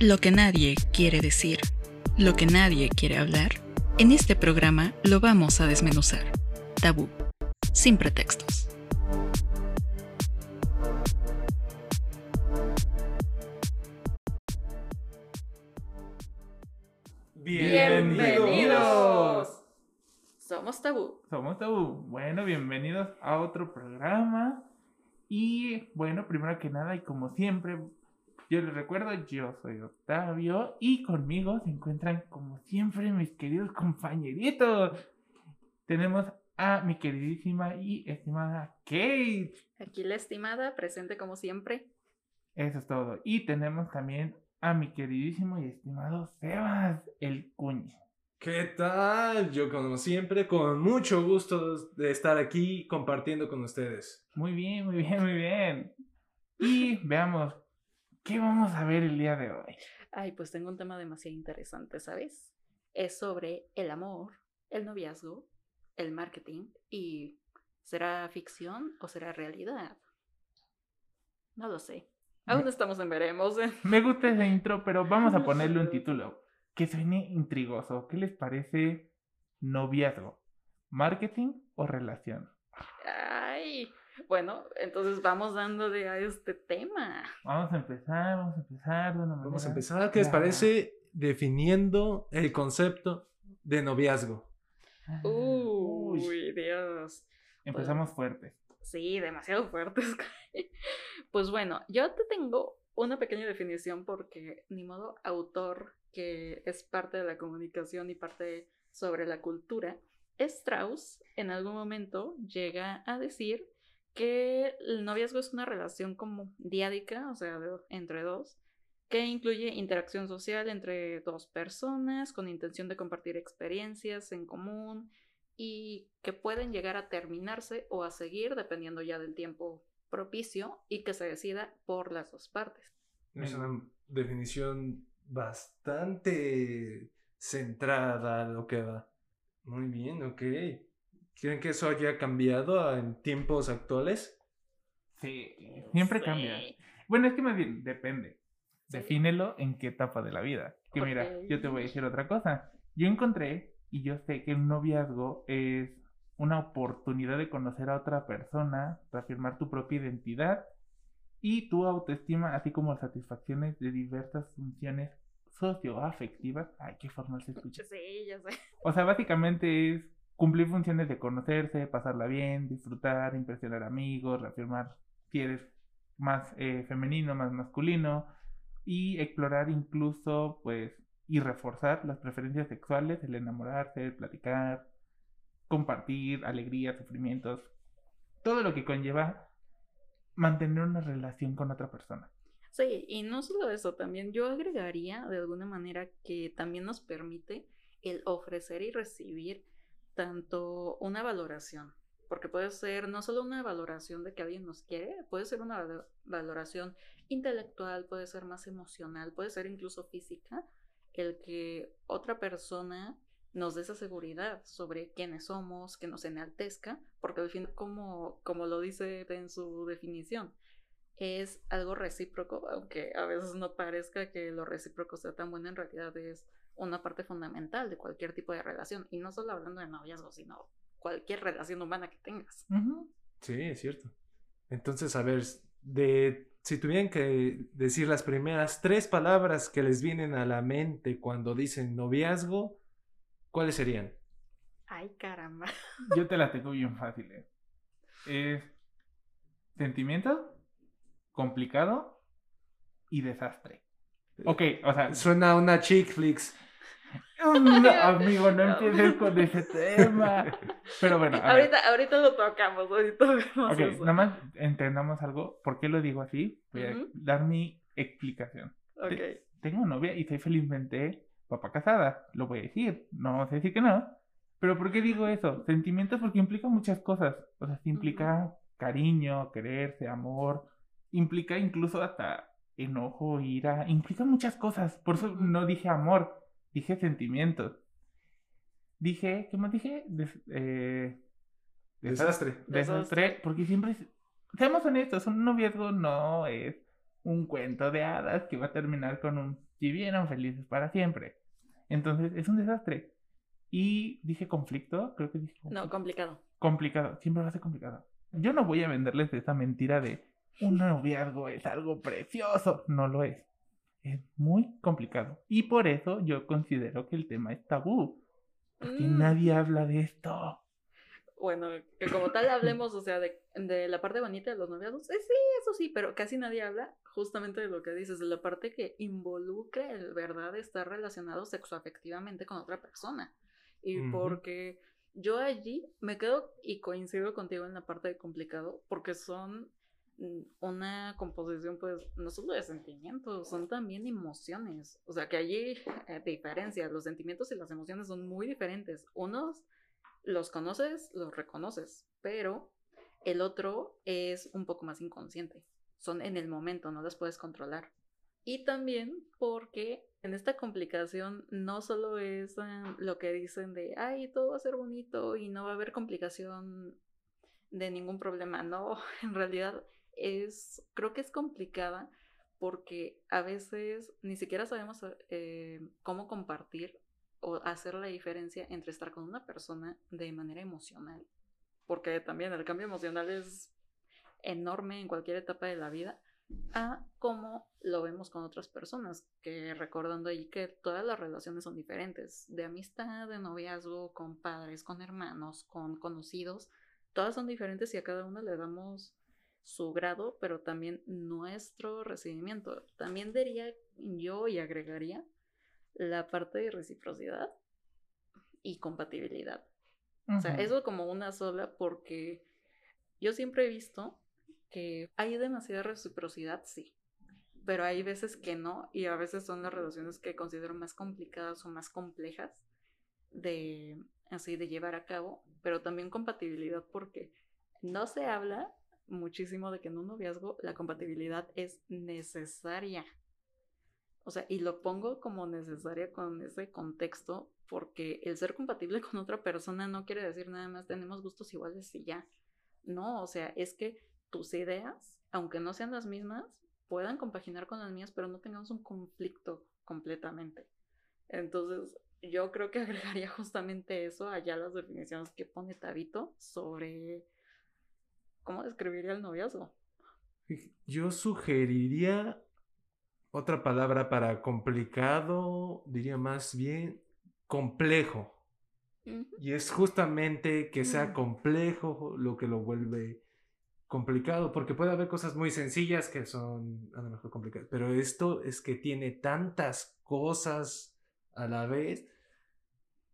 Lo que nadie quiere decir, lo que nadie quiere hablar, en este programa lo vamos a desmenuzar. Tabú, sin pretextos. Bienvenidos. Somos Tabú. Somos Tabú. Bueno, bienvenidos a otro programa. Y bueno, primero que nada, y como siempre, yo les recuerdo, yo soy Octavio y conmigo se encuentran como siempre mis queridos compañeritos. Tenemos a mi queridísima y estimada Kate. Aquí la estimada, presente como siempre. Eso es todo. Y tenemos también a mi queridísimo y estimado Sebas, el cuño. ¿Qué tal? Yo como siempre, con mucho gusto de estar aquí compartiendo con ustedes. Muy bien, muy bien, muy bien. Y veamos, ¿qué vamos a ver el día de hoy? Ay, pues tengo un tema demasiado interesante, ¿sabes? Es sobre el amor, el noviazgo, el marketing y ¿será ficción o será realidad? No lo sé. Aún estamos en veremos. Me gusta ese intro, pero vamos a ponerle un título que suene intrigoso. ¿Qué les parece noviazgo? ¿Marketing o relación? Bueno, entonces vamos dándole a este tema. Vamos a empezar, vamos a empezar de una manera. Vamos a empezar. ¿Qué les parece definiendo el concepto de noviazgo? Ah, Uy, Dios. Empezamos fuerte. Sí, demasiado fuertes. pues bueno, yo te tengo una pequeña definición porque ni modo autor que es parte de la comunicación y parte sobre la cultura, Strauss en algún momento llega a decir que el noviazgo es una relación como diádica, o sea, de- entre dos, que incluye interacción social entre dos personas con intención de compartir experiencias en común y que pueden llegar a terminarse o a seguir dependiendo ya del tiempo propicio y que se decida por las dos partes. Es una definición bastante centrada a lo que va. Muy bien, ok. ¿Creen que eso haya cambiado en tiempos actuales? Sí, siempre cambia. Bueno, es que más bien depende. Defínelo en qué etapa de la vida. Que mira, yo te voy a decir otra cosa. Yo encontré y yo sé que un noviazgo es una oportunidad de conocer a otra persona, reafirmar tu propia identidad y tu autoestima, así como satisfacciones de diversas funciones socioafectivas. Ay, qué formal se escucha. Sí, ya sé. O sea, básicamente es cumplir funciones de conocerse, pasarla bien, disfrutar, impresionar amigos, reafirmar si eres más eh, femenino, más masculino y explorar incluso, pues, y reforzar las preferencias sexuales, el enamorarse, el platicar, compartir alegrías, sufrimientos, todo lo que conlleva mantener una relación con otra persona. Sí, y no solo eso, también yo agregaría de alguna manera que también nos permite el ofrecer y recibir tanto una valoración, porque puede ser no solo una valoración de que alguien nos quiere, puede ser una valo- valoración intelectual, puede ser más emocional, puede ser incluso física, el que otra persona nos dé esa seguridad sobre quiénes somos, que nos enaltezca, porque al fin, como, como lo dice en su definición, es algo recíproco, aunque a veces no parezca que lo recíproco sea tan bueno, en realidad es una parte fundamental de cualquier tipo de relación, y no solo hablando de noviazgo, sino cualquier relación humana que tengas. Sí, es cierto. Entonces, a ver, de, si tuvieran que decir las primeras tres palabras que les vienen a la mente cuando dicen noviazgo, ¿cuáles serían? Ay, caramba. Yo te la tengo bien fácil. eh. Es sentimiento, complicado y desastre. Ok, o sea, Suena a una chick flicks. no, amigo, no empieces con ese tema. Pero bueno, a ver. Ahorita, ahorita lo tocamos, ahorita vemos Ok, eso. nada más entendamos algo. ¿Por qué lo digo así? Voy a Ujú. dar mi explicación. Ok. Tengo novia y soy felizmente papá casada. Lo voy a decir. No vamos a decir que no. Pero ¿por qué digo eso? Sentimientos porque implica muchas cosas. O sea, implica cariño, quererse, amor. Implica incluso hasta enojo, ira. Implica muchas cosas. Por eso no dije amor. Dije sentimientos. Dije, ¿qué más dije? Des- eh, Desastre. Desastre, Desastre. porque siempre, seamos honestos, un noviazgo no es un cuento de hadas que va a terminar con un vivieron felices para siempre. Entonces es un desastre. Y dije conflicto, creo que dije No, complicado. complicado, siempre va a ser complicado. Yo no voy a venderles esa mentira de un noviazgo es algo precioso, no lo es. Es muy complicado. Y por eso yo considero que el tema es tabú. Porque Mm. nadie habla de esto. Bueno, que como tal hablemos, o sea, de, de la parte bonita de los noviazgos. Eh, sí, eso sí, pero casi nadie habla justamente de lo que dices, de la parte que involucra el verdad de estar relacionado sexoafectivamente con otra persona. Y porque yo allí me quedo y coincido contigo en la parte de complicado, porque son una composición, pues, no solo de sentimientos, son también emociones. O sea, que allí eh, diferencia, los sentimientos y las emociones son muy diferentes. Unos los conoces, los reconoces, pero el otro es un poco más inconsciente. Son en el momento, no las puedes controlar. Y también porque en esta complicación no solo es eh, lo que dicen de, ay, todo va a ser bonito y no va a haber complicación de ningún problema. No, en realidad es, creo que es complicada porque a veces ni siquiera sabemos eh, cómo compartir o hacer la diferencia entre estar con una persona de manera emocional. Porque también el cambio emocional es enorme en cualquier etapa de la vida, a cómo lo vemos con otras personas, que recordando ahí que todas las relaciones son diferentes, de amistad, de noviazgo, con padres, con hermanos, con conocidos, todas son diferentes y a cada uno le damos su grado, pero también nuestro recibimiento. También diría yo y agregaría la parte de reciprocidad y compatibilidad. O sea, eso como una sola porque yo siempre he visto que hay demasiada reciprocidad, sí, pero hay veces que no y a veces son las relaciones que considero más complicadas o más complejas de así de llevar a cabo, pero también compatibilidad porque no se habla muchísimo de que en un noviazgo la compatibilidad es necesaria. O sea, y lo pongo como necesaria con ese contexto porque el ser compatible con otra persona no quiere decir nada más tenemos gustos iguales y ya. No, o sea, es que tus ideas, aunque no sean las mismas, puedan compaginar con las mías, pero no tengamos un conflicto completamente. Entonces, yo creo que agregaría justamente eso allá las definiciones que pone Tabito sobre cómo describiría el noviazgo. Yo sugeriría otra palabra para complicado, diría más bien complejo. Y es justamente que sea Mm. complejo lo que lo vuelve complicado, porque puede haber cosas muy sencillas que son a lo mejor complicadas, pero esto es que tiene tantas cosas a la vez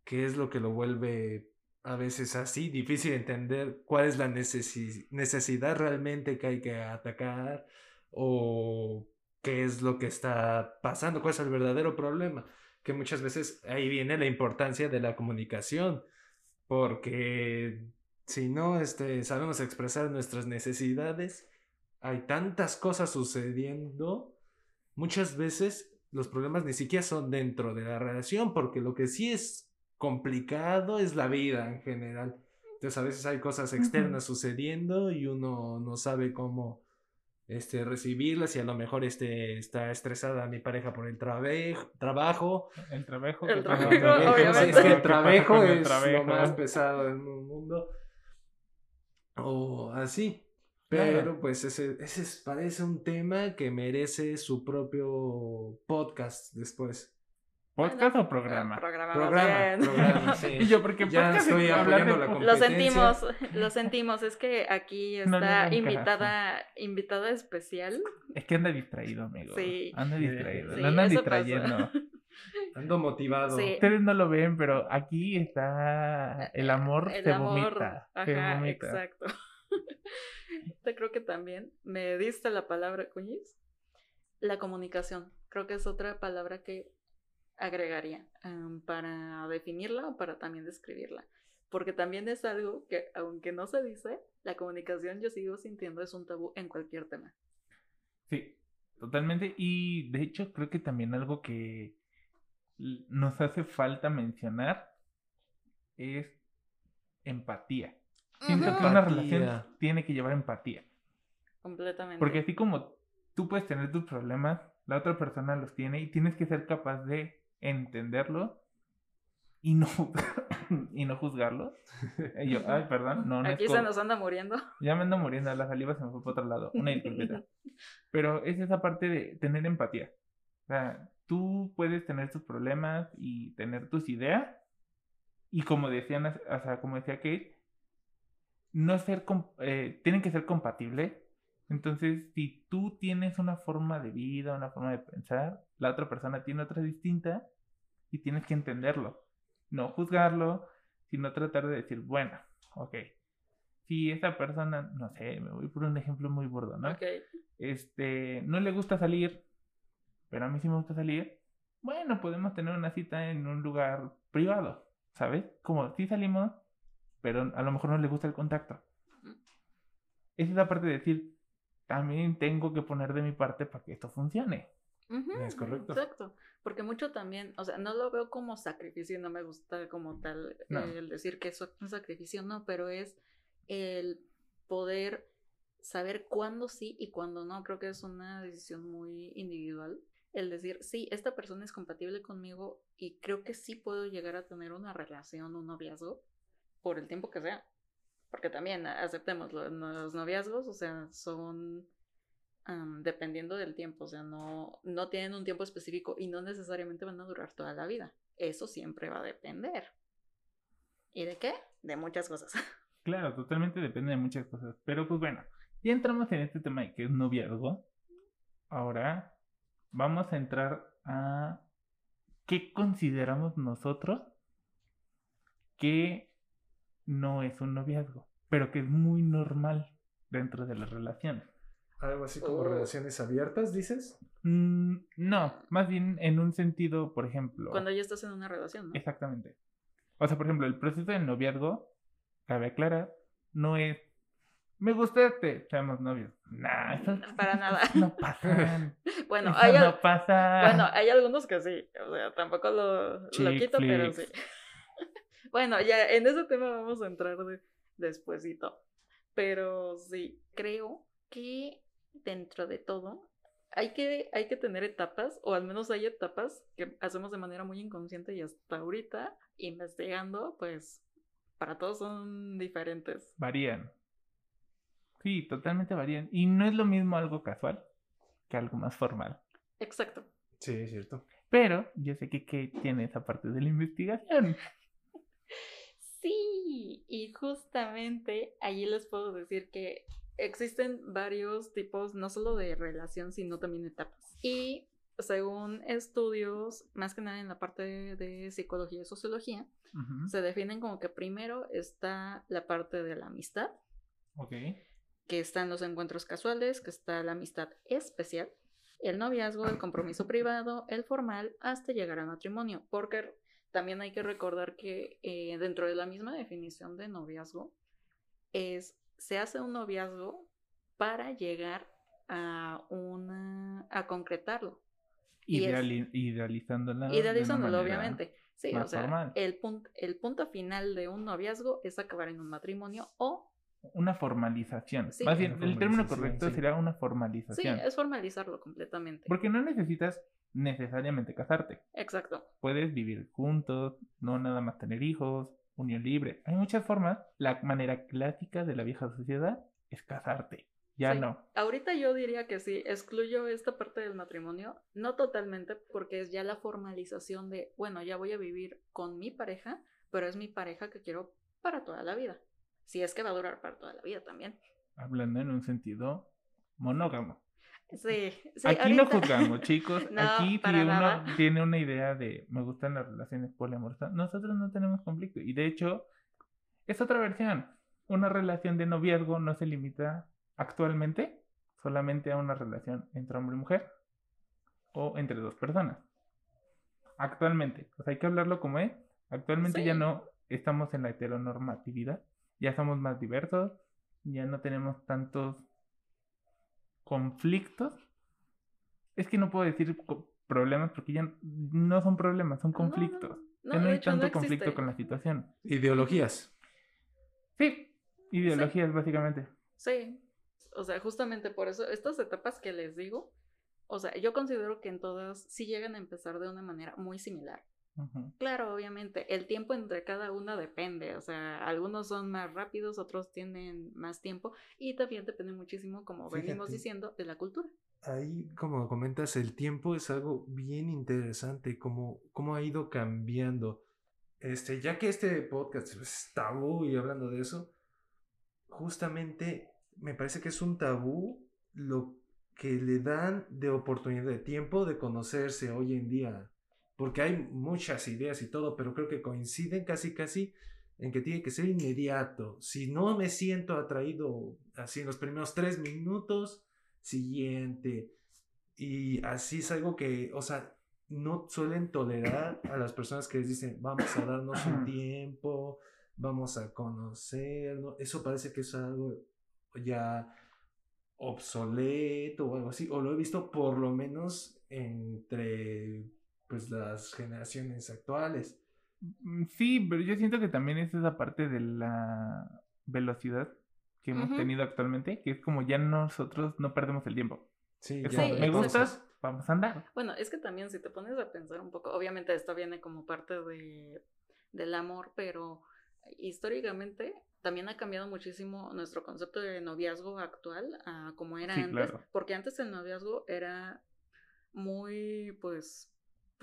que es lo que lo vuelve a veces así, difícil entender cuál es la necesi- necesidad realmente que hay que atacar o qué es lo que está pasando, cuál es el verdadero problema, que muchas veces ahí viene la importancia de la comunicación, porque si no este, sabemos expresar nuestras necesidades, hay tantas cosas sucediendo, muchas veces los problemas ni siquiera son dentro de la relación, porque lo que sí es complicado es la vida en general. Entonces a veces hay cosas externas sucediendo y uno no sabe cómo este, recibirlas y a lo mejor este, está estresada mi pareja por el trabe- trabajo. El trabajo. El trabajo, es que el ¿Qué pasa trabajo es lo más pesado del mundo. O así. Claro. Pero pues ese, ese es- parece un tema que merece su propio podcast después. ¿Podcast Bueno, o programa? Programa, Programa, bien. programa, sí. Y yo, porque Ya podcast estoy apoyando de la Lo sentimos, lo sentimos. Es que aquí está invitada, invitada especial. Es que anda distraído, amigo. Sí. Anda distraído. Sí, lo andan distrayendo. pasa. Ando motivado. Sí. Ustedes no lo ven, pero aquí está el amor El se amor. vomita. se Ajá, vomita. exacto. Te creo que también me diste la palabra, Cuñiz. La comunicación. Creo que es otra palabra que agregaría em, para definirla o para también describirla. Porque también es algo que, aunque no se dice, la comunicación yo sigo sintiendo es un tabú en cualquier tema. Sí, totalmente. Y de hecho creo que también algo que nos hace falta mencionar es empatía. Siento que una relación tiene que llevar empatía. Completamente. Porque así como tú puedes tener tus problemas, la otra persona los tiene y tienes que ser capaz de entenderlo y no, y no juzgarlo. Y yo, ay, perdón, no, no es Aquí se co- nos anda muriendo. Ya me ando muriendo, la saliva se me fue para otro lado. Una disculpita. Pero es esa parte de tener empatía. O sea, tú puedes tener tus problemas y tener tus ideas. Y como decían, o sea, como decía Kate, no ser, eh, tienen que ser compatibles. Entonces, si tú tienes una forma de vida, una forma de pensar, la otra persona tiene otra distinta y tienes que entenderlo. No juzgarlo, sino tratar de decir, bueno, ok, si esa persona, no sé, me voy por un ejemplo muy burdo, ¿no? Ok. Este, no le gusta salir, pero a mí sí me gusta salir. Bueno, podemos tener una cita en un lugar privado, ¿sabes? Como sí salimos, pero a lo mejor no le gusta el contacto. Es esa parte de decir, también tengo que poner de mi parte para que esto funcione. Es correcto. Exacto. Porque mucho también, o sea, no lo veo como sacrificio, no me gusta como tal No. eh, el decir que eso es un sacrificio, no, pero es el poder saber cuándo sí y cuándo no. Creo que es una decisión muy individual. El decir, sí, esta persona es compatible conmigo y creo que sí puedo llegar a tener una relación, un noviazgo, por el tiempo que sea. Porque también aceptemos los noviazgos, o sea, son dependiendo del tiempo, o sea, no, no tienen un tiempo específico y no necesariamente van a durar toda la vida. Eso siempre va a depender. ¿Y de qué? De muchas cosas. Claro, totalmente depende de muchas cosas. Pero pues bueno, ya entramos en este tema de que es noviazgo. Ahora vamos a entrar a qué consideramos nosotros que no es un noviazgo, pero que es muy normal dentro de las relaciones. Algo así como Oh. relaciones abiertas, dices. Mm, no, más bien en un sentido, por ejemplo. Cuando ya estás en una relación, ¿no? Exactamente. O sea, por ejemplo, el proceso del noviazgo, cabe aclarar, no es me gustaste, seamos novios. Nah, eso Para nada. no pasa. Bueno, Eso hay, al- no pasa. bueno, hay algunos que sí. O sea, tampoco lo, quito, pero sí. bueno, ya en ese tema vamos a entrar de, despuesito. Pero sí, creo que dentro de todo hay que, hay que tener etapas, o al menos hay etapas que hacemos de manera muy inconsciente y hasta ahorita, investigando, pues para todos son diferentes. Varían. Sí, totalmente varían. Y no es lo mismo algo casual que algo más formal. Exacto. Sí, es cierto. Pero yo sé que Kate tiene esa parte de la investigación. Sí, y justamente allí les puedo decir que existen varios tipos, no solo de relación, sino también etapas. Y según estudios, más que nada en la parte de, psicología y sociología, se definen como que primero está la parte de la amistad, Ok. que están los encuentros casuales, que está la amistad especial, el noviazgo, el compromiso privado, el formal, hasta llegar al matrimonio. Porque también hay que recordar que eh, dentro de la misma definición de noviazgo, es, se hace un noviazgo para llegar a una, a concretarlo. Es- Ideali- idealizándola. de una Idealizándolo, obviamente. Sí, o sea, formal. el, punto el punto final de un noviazgo es acabar en un matrimonio o Una formalización. Sí. Más bien, Una el término formalización, correcto sí. sería una Sí, formalización. es formalizarlo completamente. Porque no necesitas necesariamente casarte. Exacto. Puedes vivir juntos, no nada más tener hijos, unión libre. Hay muchas formas. La manera clásica de la vieja sociedad es casarte. Ya Sí. no. Ahorita yo diría que sí, excluyo esta parte del matrimonio, no totalmente, porque es ya la formalización de, bueno, ya voy a vivir con mi pareja, pero es mi pareja que quiero para toda la vida. Si es que va a durar para toda la vida también. Hablando en un sentido monógamo. Sí, sí. Aquí no juzgamos, chicos. No, Aquí si uno nada. tiene una idea de me gustan las relaciones poliamorosas, nosotros no tenemos conflicto. Y de hecho, es otra versión. Una relación de noviazgo no se limita actualmente solamente a una relación entre hombre y mujer o entre dos personas. Actualmente, sea, hay que hablarlo como es. Actualmente ya no estamos en la heteronormatividad, ya somos más diversos, ya no tenemos tantos conflictos. Es que no puedo decir problemas porque ya no son problemas, son No, no, no. conflictos. No, ya no hay hecho, tanto no conflicto con la situación. Ideologías. Sí, ideologías básicamente. Sí, o sea, justamente por eso, estas etapas que les digo, O sea, yo considero que en todas sí llegan a empezar de una manera muy similar. Claro, obviamente, el tiempo entre cada una depende, o sea, algunos son más rápidos, otros tienen más tiempo y también depende muchísimo, como venimos diciendo, de la cultura. Ahí, como comentas, el tiempo es algo bien interesante, como cómo ha ido cambiando. Este, ya que este podcast es tabú y hablando de eso, justamente me parece que es un tabú lo que le dan de oportunidad de tiempo de conocerse hoy en día porque hay muchas ideas y todo, pero creo que coinciden casi casi en que tiene que ser inmediato. Si no me siento atraído así en los primeros tres minutos, siguiente. Y así es algo que, o sea, no suelen tolerar a las personas que les dicen, vamos a darnos un tiempo, vamos a conocernos. Eso parece que es algo ya obsoleto o algo así, o lo he visto por lo menos entre pues las generaciones actuales. Mm, sí, pero yo siento que también es esa parte de la velocidad que hemos tenido actualmente, que es como ya nosotros no perdemos el tiempo. Sí, me gustas, vamos a andar. Bueno, es que también si te pones a pensar un poco, obviamente esto viene como parte de, del amor, pero históricamente también ha cambiado muchísimo nuestro concepto de noviazgo actual a como era antes, porque antes el noviazgo era muy, pues,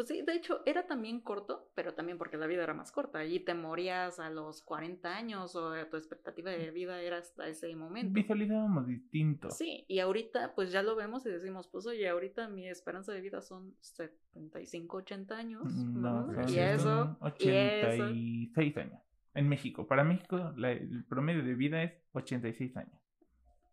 pues sí, de hecho, era también corto, pero también porque la vida era más corta y te morías a los 40 años o tu expectativa de vida era hasta ese momento. Visualizábamos distinto. Sí, y ahorita pues ya lo vemos y decimos, pues oye, ahorita mi esperanza de vida son 75, 80 años. Mm, no, y eso, 86 años. En México, para México el promedio de vida es 86 años.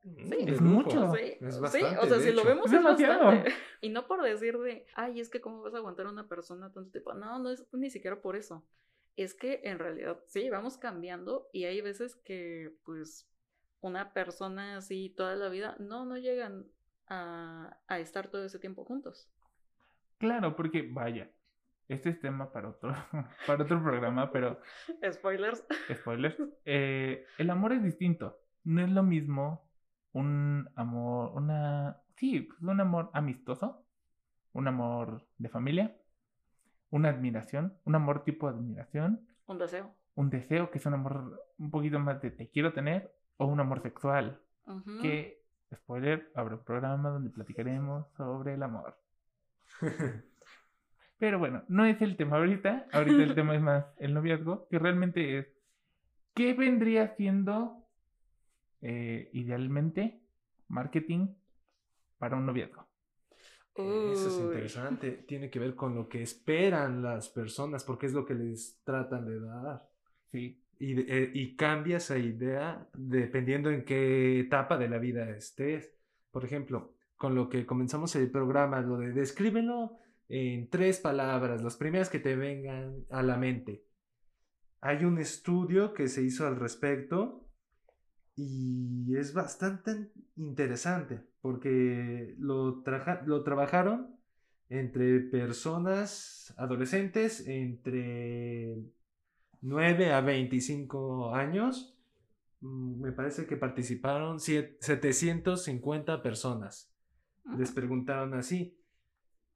Sí, es mucho. Sí, es bastante, o sea, si lo vemos es, bastante. Y no por decir de, ay, es que cómo vas a aguantar a una persona tanto tiempo. No, no es ni siquiera por eso. Es que en realidad, sí, vamos cambiando y hay veces que, pues, una persona así toda la vida, no, no llegan a, a estar todo ese tiempo juntos. Claro, porque, vaya, este es tema para otro, para otro programa, pero... Spoilers. Spoilers. Eh, el amor es distinto. No es lo mismo un amor, una, sí, pues, un amor amistoso, un amor de familia, una admiración, un amor tipo admiración. Un deseo. Un deseo que es un amor un poquito más de te quiero tener o un amor sexual. Que, spoiler, habrá un programa donde platicaremos sobre el amor. Pero bueno, no es el tema ahorita. Ahorita el tema es más el noviazgo, que realmente es, ¿qué vendría siendo eh, idealmente marketing para un noviazgo. Eso es interesante. Tiene que ver con lo que esperan las personas, porque es lo que les tratan de dar. Sí. Y, eh, y cambia esa idea dependiendo en qué etapa de la vida estés. Por ejemplo, con lo que comenzamos el programa, lo de descríbelo en tres palabras, las primeras que te vengan a la mente. Hay un estudio que se hizo al respecto y es bastante interesante porque lo, lo trabajaron entre personas adolescentes entre 9 a 25 años. Mm, me parece que participaron 750 personas. Les preguntaron así,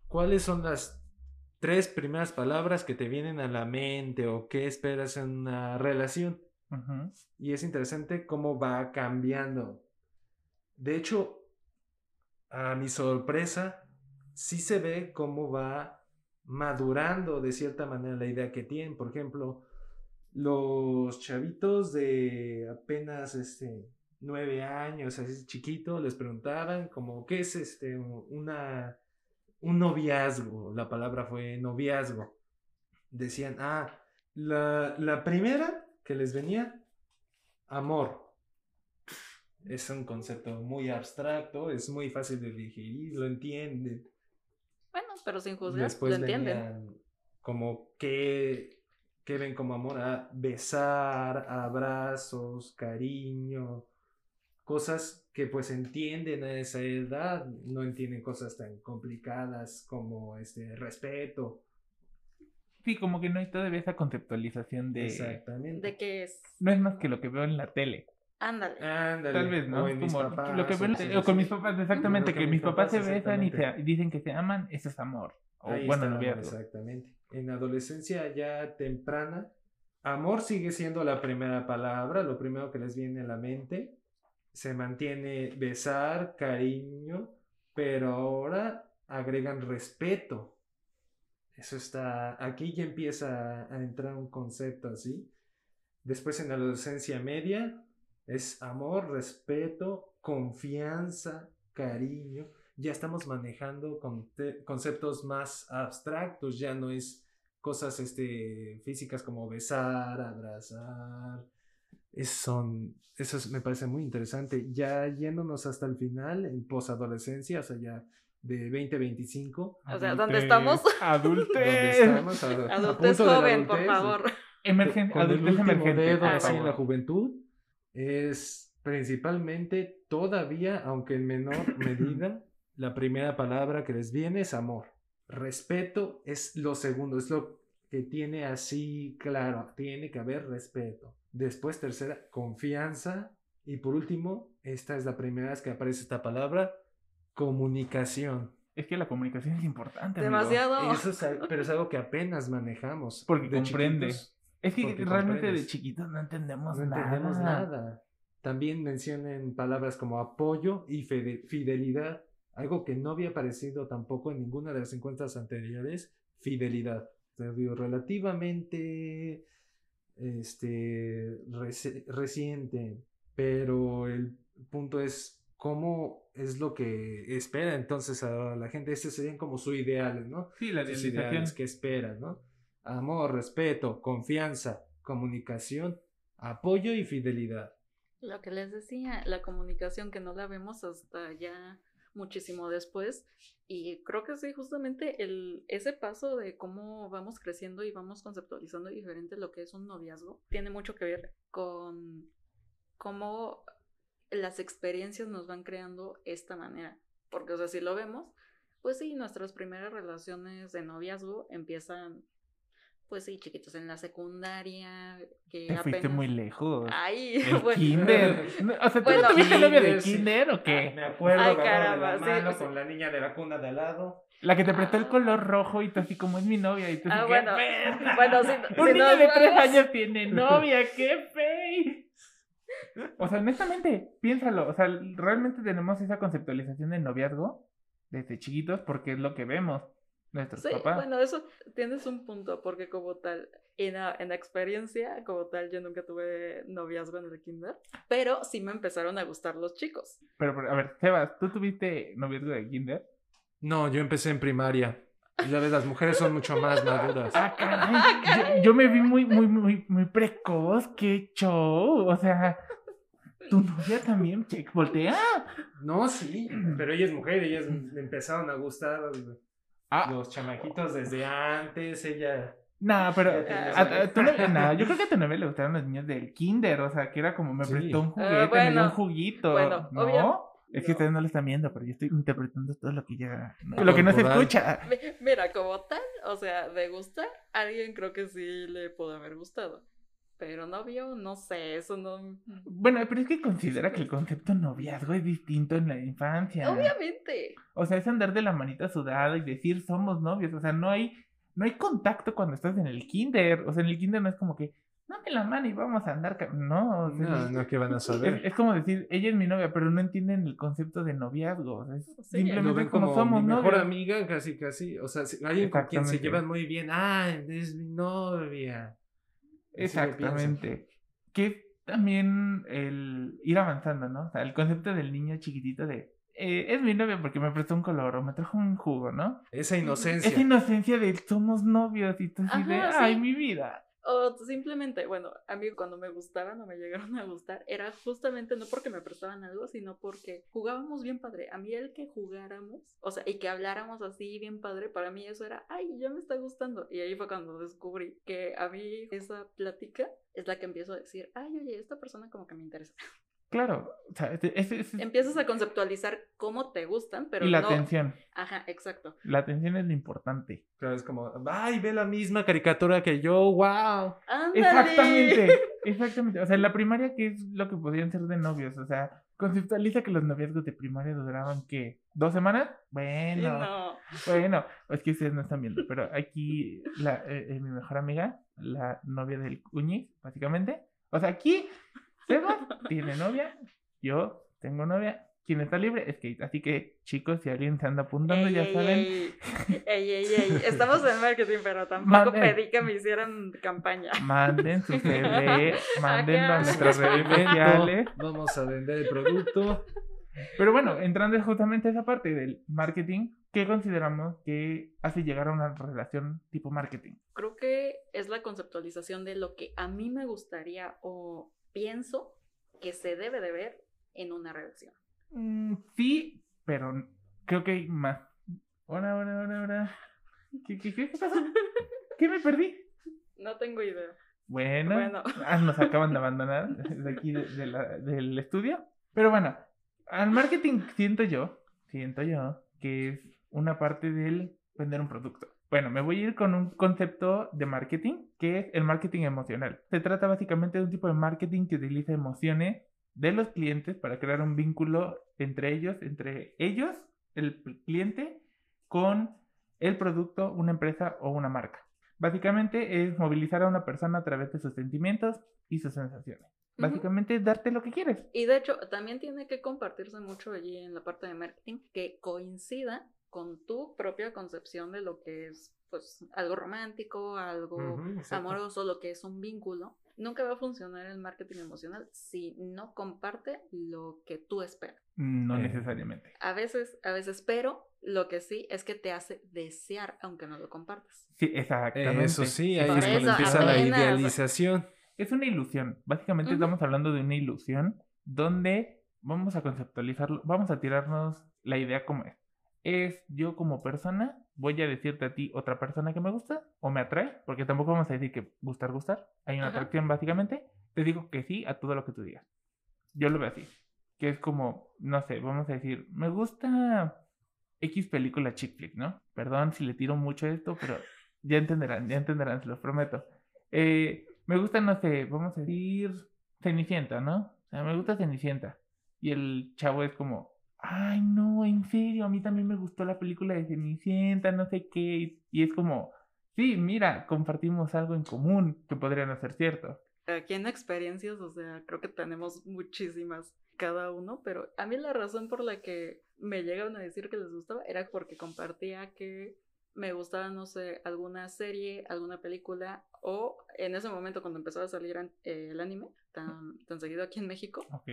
¿cuáles son las tres primeras palabras que te vienen a la mente o qué esperas en una relación? Y es interesante cómo va cambiando. De hecho, a mi sorpresa, sí se ve cómo va madurando de cierta manera la idea que tienen. Por ejemplo, los chavitos de apenas este, nueve años, así chiquito, les preguntaban como, ¿qué es este, una, un noviazgo? La palabra fue noviazgo. Decían, ah, la, la primera que les venía amor. Es un concepto muy abstracto, es muy fácil de digerir, lo entienden. Bueno, pero sin juzgar, Después lo entienden. Como que, que ven como amor a besar, abrazos, cariño, cosas que pues entienden a esa edad, no entienden cosas tan complicadas como este respeto Sí, como que no hay todavía esa conceptualización de... Exactamente. ¿De qué es? No es más que lo que veo en la tele. Ándale. Ándale. Tal vez, ¿no? O en mis Como papás, lo que ven- sí, o con mis papás, exactamente, que mis papás se besan y, se- dicen que se aman, eso es amor. O Ahí bueno, está, noviazgo. Exactamente. En adolescencia ya temprana, amor sigue siendo la primera palabra, lo primero que les viene a la mente. Se mantiene besar, cariño, pero ahora agregan respeto. Eso está, aquí ya empieza a entrar un concepto así. Después en la adolescencia media es amor, respeto, confianza, cariño. Ya estamos manejando conceptos más abstractos, ya no es cosas este, físicas como besar, abrazar. Es- son, eso es- me parece muy interesante. Ya yéndonos hasta el final, en posadolescencia, o sea, ya de 20-25. O sea, ¿dónde estamos? Adultez. ¿Dónde estamos? A- a Adultez joven, por adultez, favor. Emergen, con el adultez emergente. dedo por Ah, así en favor. la juventud es principalmente todavía, aunque en menor medida, la primera palabra que les viene es amor. Respeto es lo segundo, es lo que tiene así claro, tiene que haber respeto. Después tercera, confianza. Y por último, esta es la primera vez que aparece esta palabra, comunicación. Es que la comunicación es importante. amigo. Demasiado. Eso es, pero es algo que apenas manejamos. Porque De comprende. chiquitos Es que porque realmente de chiquitos no entendemos no nada. entendemos nada. También mencionen palabras como apoyo y fide- fidelidad, algo que no había aparecido tampoco en ninguna de las encuestas anteriores, fidelidad. Te digo, relativamente este, reci- reciente, pero el punto es cómo es lo que espera entonces a la gente. Estos serían como sus ideales, ¿no? Sí, la sus ideales que esperan, ¿no? Amor, respeto, confianza, comunicación, apoyo y fidelidad. Lo que les decía, la comunicación que no la vemos hasta ya muchísimo después. Y creo que sí, justamente el, ese paso de cómo vamos creciendo y vamos conceptualizando diferente lo que es un noviazgo, tiene mucho que ver con cómo las experiencias nos van creando esta manera. Porque, o sea, si lo vemos, pues sí, nuestras primeras relaciones de noviazgo empiezan, pues sí, chiquitos, en la secundaria, que Te fuiste apenas- muy lejos. Ay, El bueno. kinder. O sea, ¿tú Bueno, no tuviste novia de kinder, sí. o qué? Me acuerdo Ay, agarrado de la caramba, sí, mano sí. con la niña de la cuna de al lado. La que te prestó el Ah. color rojo y tú así como es mi novia y tú así, Ah, "¿Qué bueno. Bueno, sí, Un si niño de tres años tiene novia, qué fey. O sea, honestamente, piénsalo. O sea, realmente tenemos esa conceptualización del noviazgo desde chiquitos porque es lo que vemos nuestros Sí, papás. bueno, eso tienes un punto, porque como tal, en la, en la experiencia, como tal, yo nunca tuve noviazgo en el kinder, pero sí me empezaron a gustar los chicos. Pero, pero, a ver, Sebas, ¿tú tuviste noviazgo de kinder? No, yo empecé en primaria. Y ya ves, las mujeres son mucho más maduras. Ah, caray. Yo, yo me vi muy, muy, muy, muy precoz. ¡Qué show! O sea, tu novia también, che, voltea. No, sí, pero ella es mujer, ellas me empezaron a gustar Ah, los chamaquitos desde antes, ella... no, pero Ah, a- a- tu novia- no, yo creo que a tu novia le gustaron los niños del kinder, o sea, que era como me Sí. prestó un Ah, juguete, me dio un juguito, bueno, ¿no? obvio- Es que no. ustedes no lo están viendo, pero yo estoy interpretando todo lo que ya... Lo que no se escucha. Mi- Mira, como tal, o sea, de gustar, a alguien creo que sí le pudo haber gustado. Pero novio, no sé, eso no. Bueno, pero es que considera que el concepto noviazgo es distinto en la infancia. Obviamente. O sea, es andar de la manita sudada y decir somos novios. O sea, no hay, no hay contacto cuando estás en el kinder. O sea, en el kinder no es como que, dame la mano y vamos a andar. ca-". No, o sea, No, es- no, que van a saber. es como decir, ella es mi novia, pero no entienden el concepto de noviazgo. O sea, es Sí, simplemente como, como somos mi mejor novios. amiga, casi, casi. O sea, si- alguien con quien se llevan muy bien. Ah, es mi novia. Exactamente. Que también el ir avanzando, ¿no? O sea, el concepto del niño chiquitito de, eh, es mi novia porque me prestó un color o me trajo un jugo, ¿no? Esa inocencia. Esa inocencia de somos novios y tú así de, ay, sí. mi vida. O simplemente, bueno, a mí cuando me gustaban o me llegaron a gustar, era justamente no porque me prestaban algo, sino porque jugábamos bien padre. A mí el que jugáramos, o sea, y que habláramos así bien padre, para mí eso era, ay, ya me está gustando. Y ahí fue cuando descubrí que a mí esa plática es la que empiezo a decir, ay, oye, esta persona como que me interesa. Claro, o sea, es- es- es- Empiezas a conceptualizar cómo te gustan, pero y la no... atención. Ajá, exacto. La atención es lo importante. Claro, es como, ay, ve la misma caricatura que yo, wow. ¡Ándale! Exactamente. Exactamente. O sea, en la primaria, ¿qué es lo que podrían ser de novios? O sea, conceptualiza que los noviazgos de primaria duraban, ¿qué? ¿Dos semanas? Bueno. No. Bueno, es que ustedes no están viendo, pero aquí la, eh, eh, mi mejor amiga, la novia del Cuñiz, básicamente. O sea, aquí Seba tiene novia, yo tengo novia, quien está libre es Kate. Así que, chicos, si alguien se anda apuntando, Ey, ya ey, saben. ey. Ey, ey, ey. Estamos en marketing, pero tampoco Mande. pedí que me hicieran campaña. Manden su CV, mándenlo a nuestras redes sociales. Vamos a vender el producto. Pero bueno, entrando justamente a esa parte del marketing, ¿qué consideramos que hace llegar a una relación tipo marketing? Creo que es la conceptualización de lo que a mí me gustaría o pienso que se debe de ver en una relación. Mm, sí, pero creo que hay más. Hola, hola, hola, hola. ¿Qué, qué, qué, qué pasó? ¿Qué me perdí? No tengo idea. Bueno, Bueno. ah, nos acaban de abandonar de aquí de- de la- del estudio. Pero bueno, al marketing siento yo, siento yo, que es una parte del vender un producto. Bueno, me voy a ir con un concepto de marketing, que es el marketing emocional. Se trata básicamente de un tipo de marketing que utiliza emociones de los clientes para crear un vínculo entre ellos, entre ellos, el cliente, con el producto, una empresa o una marca. Básicamente es movilizar a una persona a través de sus sentimientos y sus sensaciones. Básicamente es darte lo que quieres. Y de hecho, también tiene que compartirse mucho allí en la parte de marketing que coincida con tu propia concepción de lo que es pues algo romántico, algo amoroso, lo que es un vínculo. Nunca va a funcionar el marketing emocional si no comparte lo que tú esperas. No Eh. necesariamente. A veces, a veces, pero lo que sí es que te hace desear aunque no lo compartas. Sí, exactamente. Eso sí, ahí Por es cuando empieza la idealización. Es una ilusión. Básicamente estamos hablando de una ilusión donde vamos a conceptualizarlo, vamos a tirarnos la idea como es. Es yo como persona, voy a decirte a ti otra persona que me gusta o me atrae, porque tampoco vamos a decir que gustar, gustar. Hay una Ajá. atracción básicamente. Te digo que sí a todo lo que tú digas. Yo lo veo así. Que es como, no sé, vamos a decir, me gusta X película chick flick, ¿no? Perdón si le tiro mucho esto, pero ya entenderán, ya entenderán, se los prometo. Eh, me gusta, no sé, vamos a decir Cenicienta, ¿no? O sea, me gusta Cenicienta. Y el chavo es como, ay, no, en serio, a mí también me gustó la película de Cenicienta, no sé qué. Y es como, sí, mira, compartimos algo en común que podría no ser cierto. Aquí en experiencias, o sea, creo que tenemos muchísimas cada uno, pero a mí la razón por la que me llegaron a decir que les gustaba era porque compartía que me gustaba, no sé, alguna serie, alguna película, o en ese momento cuando empezaba a salir eh, el anime, tan, tan seguido aquí en México, Ok.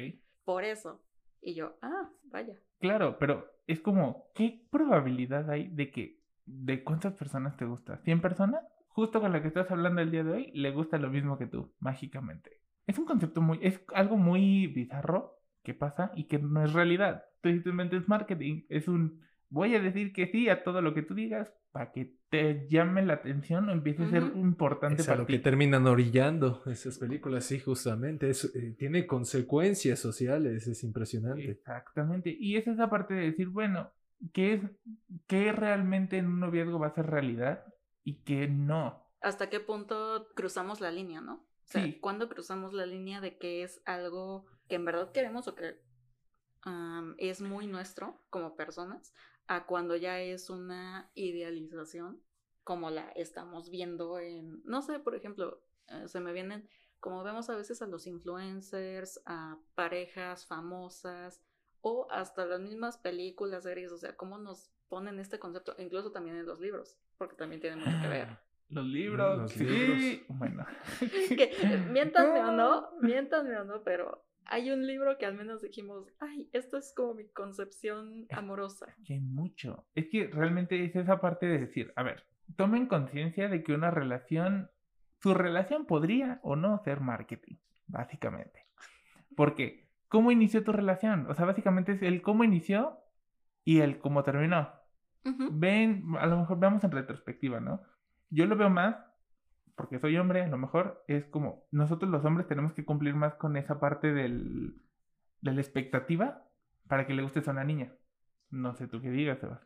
por eso. Y yo, ah, vaya. Claro, pero es como, ¿qué probabilidad hay de que, de cuántas personas te gusta? ¿100 personas? Justo con la que estás hablando el día de hoy, le gusta lo mismo que tú, mágicamente. Es un concepto muy, es algo muy bizarro que pasa y que no es realidad. Tú es marketing, es un, voy a decir que sí a todo lo que tú digas para que te llame la atención o empiece a ser importante Es a para lo ti. que terminan orillando esas películas, sí, justamente. Es, eh, tiene consecuencias sociales, es impresionante. Exactamente. Y es esa parte de decir, bueno, ¿qué es, qué realmente en un noviazgo va a ser realidad y qué no? ¿Hasta qué punto cruzamos la línea, no? O sea, Sí. ¿cuándo cruzamos la línea de que es algo que en verdad queremos o que es muy nuestro como personas, a cuando ya es una idealización como la estamos viendo en, no sé, por ejemplo, eh, se me vienen, como vemos a veces a los influencers, a parejas famosas o hasta las mismas películas, series, o sea, cómo nos ponen este concepto, incluso también en los libros, porque también tiene mucho que ver. Los libros, los sí. libros. Bueno. que miéntanme o no, miéntanme o no, pero hay un libro que al menos dijimos, ay, esto es como mi concepción amorosa. Que hay mucho. Es que realmente es esa parte de decir, a ver, tomen conciencia de que una relación, su relación podría o no ser marketing, básicamente. Porque, ¿cómo inició tu relación? O sea, básicamente es el cómo inició y el cómo terminó. Ven, a lo mejor veamos en retrospectiva, ¿no? Yo lo veo más, porque soy hombre, a lo mejor es como nosotros los hombres tenemos que cumplir más con esa parte del, de la expectativa para que le gustes a una niña. No sé tú qué digas, Sebas.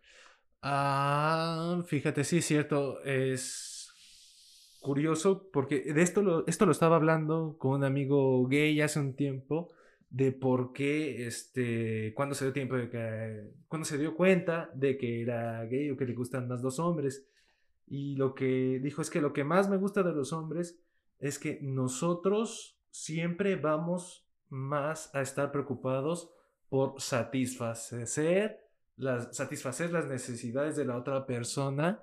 Ah, fíjate, sí, es cierto. Es. curioso porque de esto lo, esto lo estaba hablando con un amigo gay hace un tiempo de por qué, este, cuando se dio tiempo de que, cuando se dio cuenta de que era gay o que le gustan más los hombres. Y lo que dijo es que lo que más me gusta de los hombres es que nosotros siempre vamos más a estar preocupados por satisfacer las, satisfacer las necesidades de la otra persona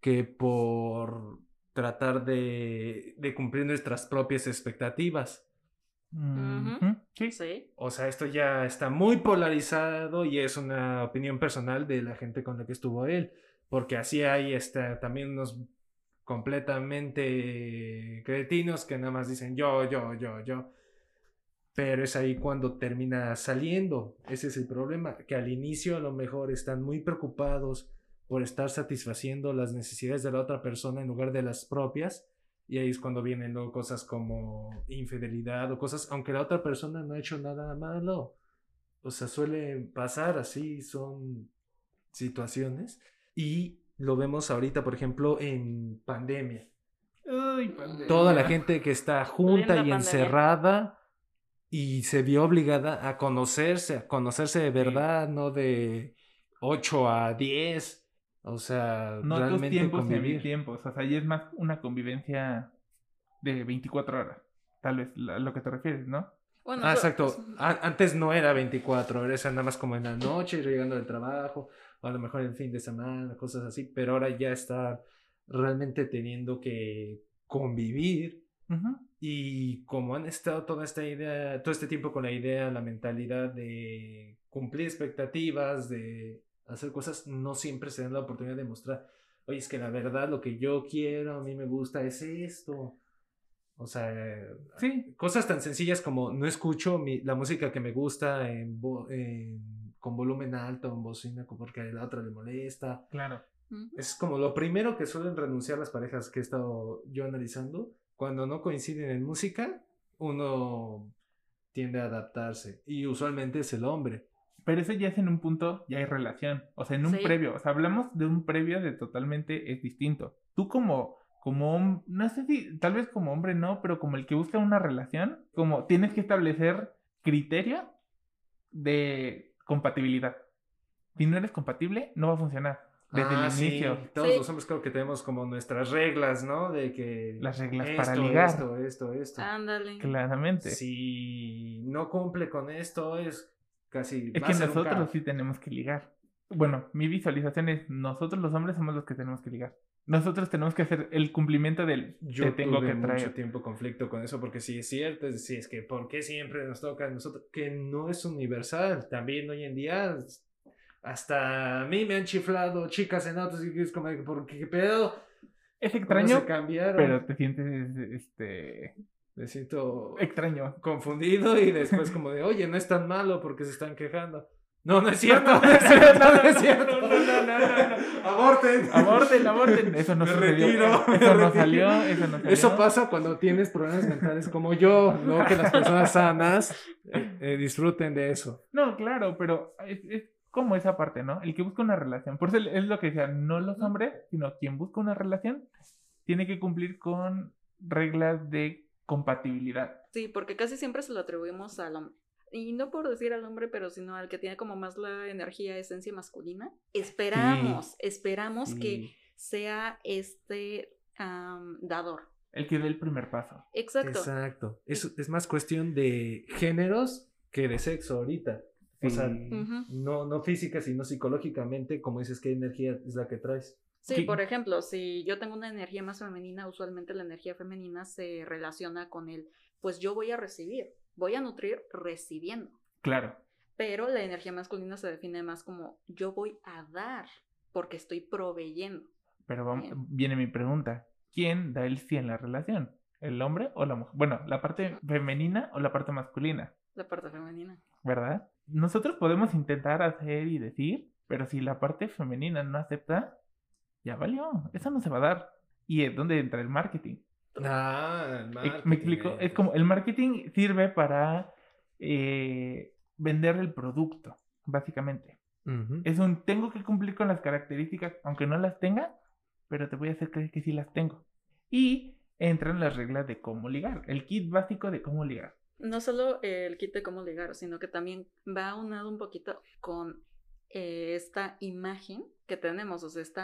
que por tratar de, de cumplir nuestras propias expectativas. Sí. Sí. O sea, esto ya está muy polarizado y es una opinión personal de la gente con la que estuvo él. Porque así hay este, también unos completamente cretinos que nada más dicen yo, yo, yo, yo. Pero es ahí cuando termina saliendo. Ese es el problema, que al inicio a lo mejor están muy preocupados por estar satisfaciendo las necesidades de la otra persona en lugar de las propias. Y ahí es cuando vienen luego cosas como infidelidad o cosas, aunque la otra persona no ha hecho nada malo. O sea, suele pasar así, son situaciones. Y lo vemos ahorita, por ejemplo, en pandemia. Uy, pandemia. Toda la gente que está junta y encerrada y se vio obligada a conocerse, a conocerse de verdad, no de 8 a 10. O sea, No tus realmente tiempos ni mis convivir. tiempos. O sea, y es más una convivencia de 24 horas. Tal vez la- lo que te refieres, ¿no? Bueno, Ah, exacto. A- Antes no era 24 horas, era nada más como en la noche, llegando del trabajo, o a lo mejor el fin de semana, cosas así, pero ahora ya está realmente teniendo que convivir Ujú. y como han estado toda esta idea, todo este tiempo con la idea, la mentalidad de cumplir expectativas, de hacer cosas, no siempre se dan la oportunidad de mostrar, oye, es que la verdad lo que yo quiero, a mí me gusta, es esto. O sea, Sí, cosas tan sencillas como no escucho mi- la música que me gusta en vo- en- con volumen alto, en bocina, porque a la otra le molesta. claro. Es como lo primero que suelen renunciar las parejas que he estado yo analizando. Cuando no coinciden en música, uno tiende a adaptarse. Y usualmente es el hombre. Pero eso ya es en un punto, ya hay relación. O sea, en un Sí. previo. O sea, hablamos de un previo de totalmente es distinto. Tú como, como, no sé si, tal vez como hombre no, pero como el que busca una relación, como tienes que establecer criterio de compatibilidad. Si no eres compatible, no va a funcionar. Desde Ah, el sí. inicio. Todos Sí. los hombres creo que tenemos como nuestras reglas, ¿no? De que... Las reglas esto, para ligar. Esto, esto, esto. Ándale. Claramente. Si no cumple con esto, es casi... Es que nosotros sí tenemos que ligar. Bueno, mi visualización es nosotros los hombres somos los que tenemos que ligar. Nosotros tenemos que hacer el cumplimiento del Yo te tengo tuve que mucho traer. tiempo conflicto con eso porque sí es cierto, es decir, es que ¿por qué siempre nos toca a nosotros? Que no es universal, también hoy en día hasta a mí me han chiflado chicas en autos y es como, de, ¿por qué, pedo? Es ¿Cómo extraño, pero te sientes este Me siento extraño. confundido y después como de, oye, no es tan malo porque se están quejando. No, no es cierto, No, no, es cierto, no es cierto. No, no. Aborten. Aborten, aborten. Eso no Me sucedió. retiro, eso me no retiro. salió, eso no salió. Eso pasa cuando tienes problemas mentales como yo, no que las personas sanas eh, eh, disfruten de eso. No, claro, pero es, es como esa parte, ¿no? El que busca una relación. Por eso es lo que decía, no los hombres, sino quien busca una relación tiene que cumplir con reglas de compatibilidad. Sí, porque casi siempre se lo atribuimos al hombre. Y no por decir al hombre, pero sino al que tiene como más la energía, esencia masculina. Esperamos, esperamos que sea este dador. El que dé el primer paso. Exacto. Exacto. Es, es más cuestión de géneros que de sexo ahorita. O sea, no, no física, sino psicológicamente, como dices, ¿qué energía es la que traes? Sí, ¿Qué? por ejemplo, si yo tengo una energía más femenina, usualmente la energía femenina se relaciona con el, pues yo voy a recibir, voy a nutrir recibiendo. Claro. Pero la energía masculina se define más como yo voy a dar porque estoy proveyendo. Pero vamos- viene mi pregunta. ¿Quién da el sí en la relación? ¿El hombre o la mujer? Bueno, la parte femenina o la parte masculina, La parte femenina. ¿verdad? Nosotros podemos intentar hacer y decir, pero si la parte femenina no acepta, ya valió. Eso no se va a dar. ¿Y es donde entra el marketing? Ah, Eh, ¿Me explico? Es como el marketing sirve para eh, vender el producto, básicamente. Es un tengo que cumplir con las características, aunque no las tenga, pero te voy a hacer creer que sí las tengo. Y entran las reglas de cómo ligar, el kit básico de cómo ligar. No solo el kit de cómo ligar, sino que también va aunado un poquito con eh, esta imagen que tenemos, o sea, este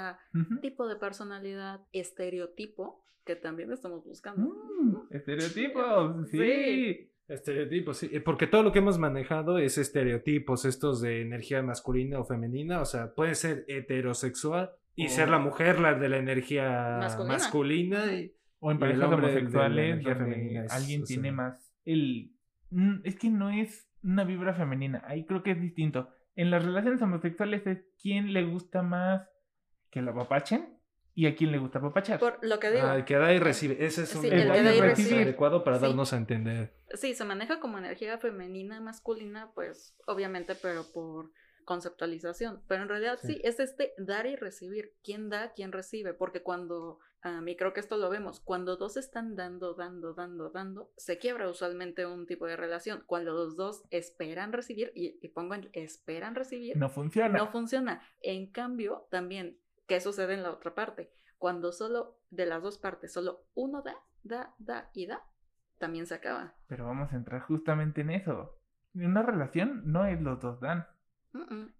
tipo de personalidad, estereotipo que también estamos buscando. Mm, estereotipos, sí. Sí. Estereotipos, sí, eh, porque todo lo que hemos manejado es estereotipos, estos de energía masculina o femenina, o sea, puede ser heterosexual y ser la mujer la de la energía Masculina. masculina. y- O en parejas homosexuales, femenina es, alguien o tiene más el... Mm, Es que no es una vibra femenina, ahí creo que es distinto. En las relaciones homosexuales es quién le gusta más que lo apapachen y a quién le gusta apapachar. Por lo que digo, Ah, el que da y recibe. Ese es un Sí, el que da y recibe. adecuado para Sí. darnos a entender. sí, se maneja como energía femenina, masculina, pues obviamente, pero por conceptualización. Pero en realidad sí, Sí. es este dar y recibir. ¿Quién da, quién recibe? Porque cuando, a mí creo que esto lo vemos, cuando dos están dando, dando, dando, dando, se quiebra usualmente un tipo de relación. Cuando los dos esperan recibir, y, y pongo en esperan recibir, No funciona. no funciona. En cambio, también, ¿qué sucede en la otra parte? Cuando solo de las dos partes, solo uno da, da, da y da, también se acaba. Pero vamos a entrar justamente en eso. En una relación no es los dos dan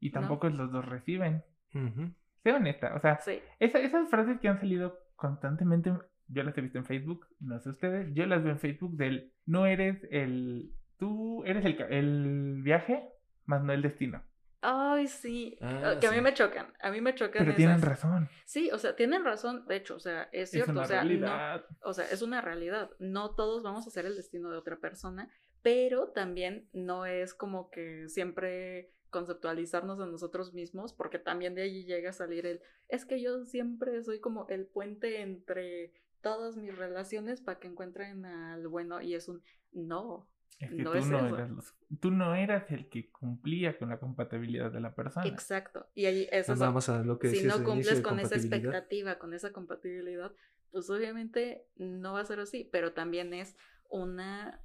y no. tampoco es los dos reciben. Ujú. Sé honesta, o sea, Sí, esa- esas frases que han salido constantemente, yo las he visto en Facebook, no sé ustedes, yo las veo en Facebook del no eres el, tú eres el, el viaje, más no el destino. Ay, sí. Ah, que a mí me chocan. A mí me chocan. Pero tienen razón, Sí, o sea, tienen razón. De hecho, o sea, es es cierto. una o sea, no- realidad. o sea, es una realidad. No todos vamos a ser el destino de otra persona, pero también no es como que siempre conceptualizarnos a nosotros mismos, porque también de allí llega a salir el, es que yo siempre soy como el puente entre todas mis relaciones para que encuentren al bueno y es un no. Es que no tú, es no eso. eras los- tú no eras el que cumplía con la compatibilidad de la persona. Exacto. Y ahí eso Vamos a lo que si no cumples con esa expectativa, con esa compatibilidad, pues obviamente no va a ser así, pero también es una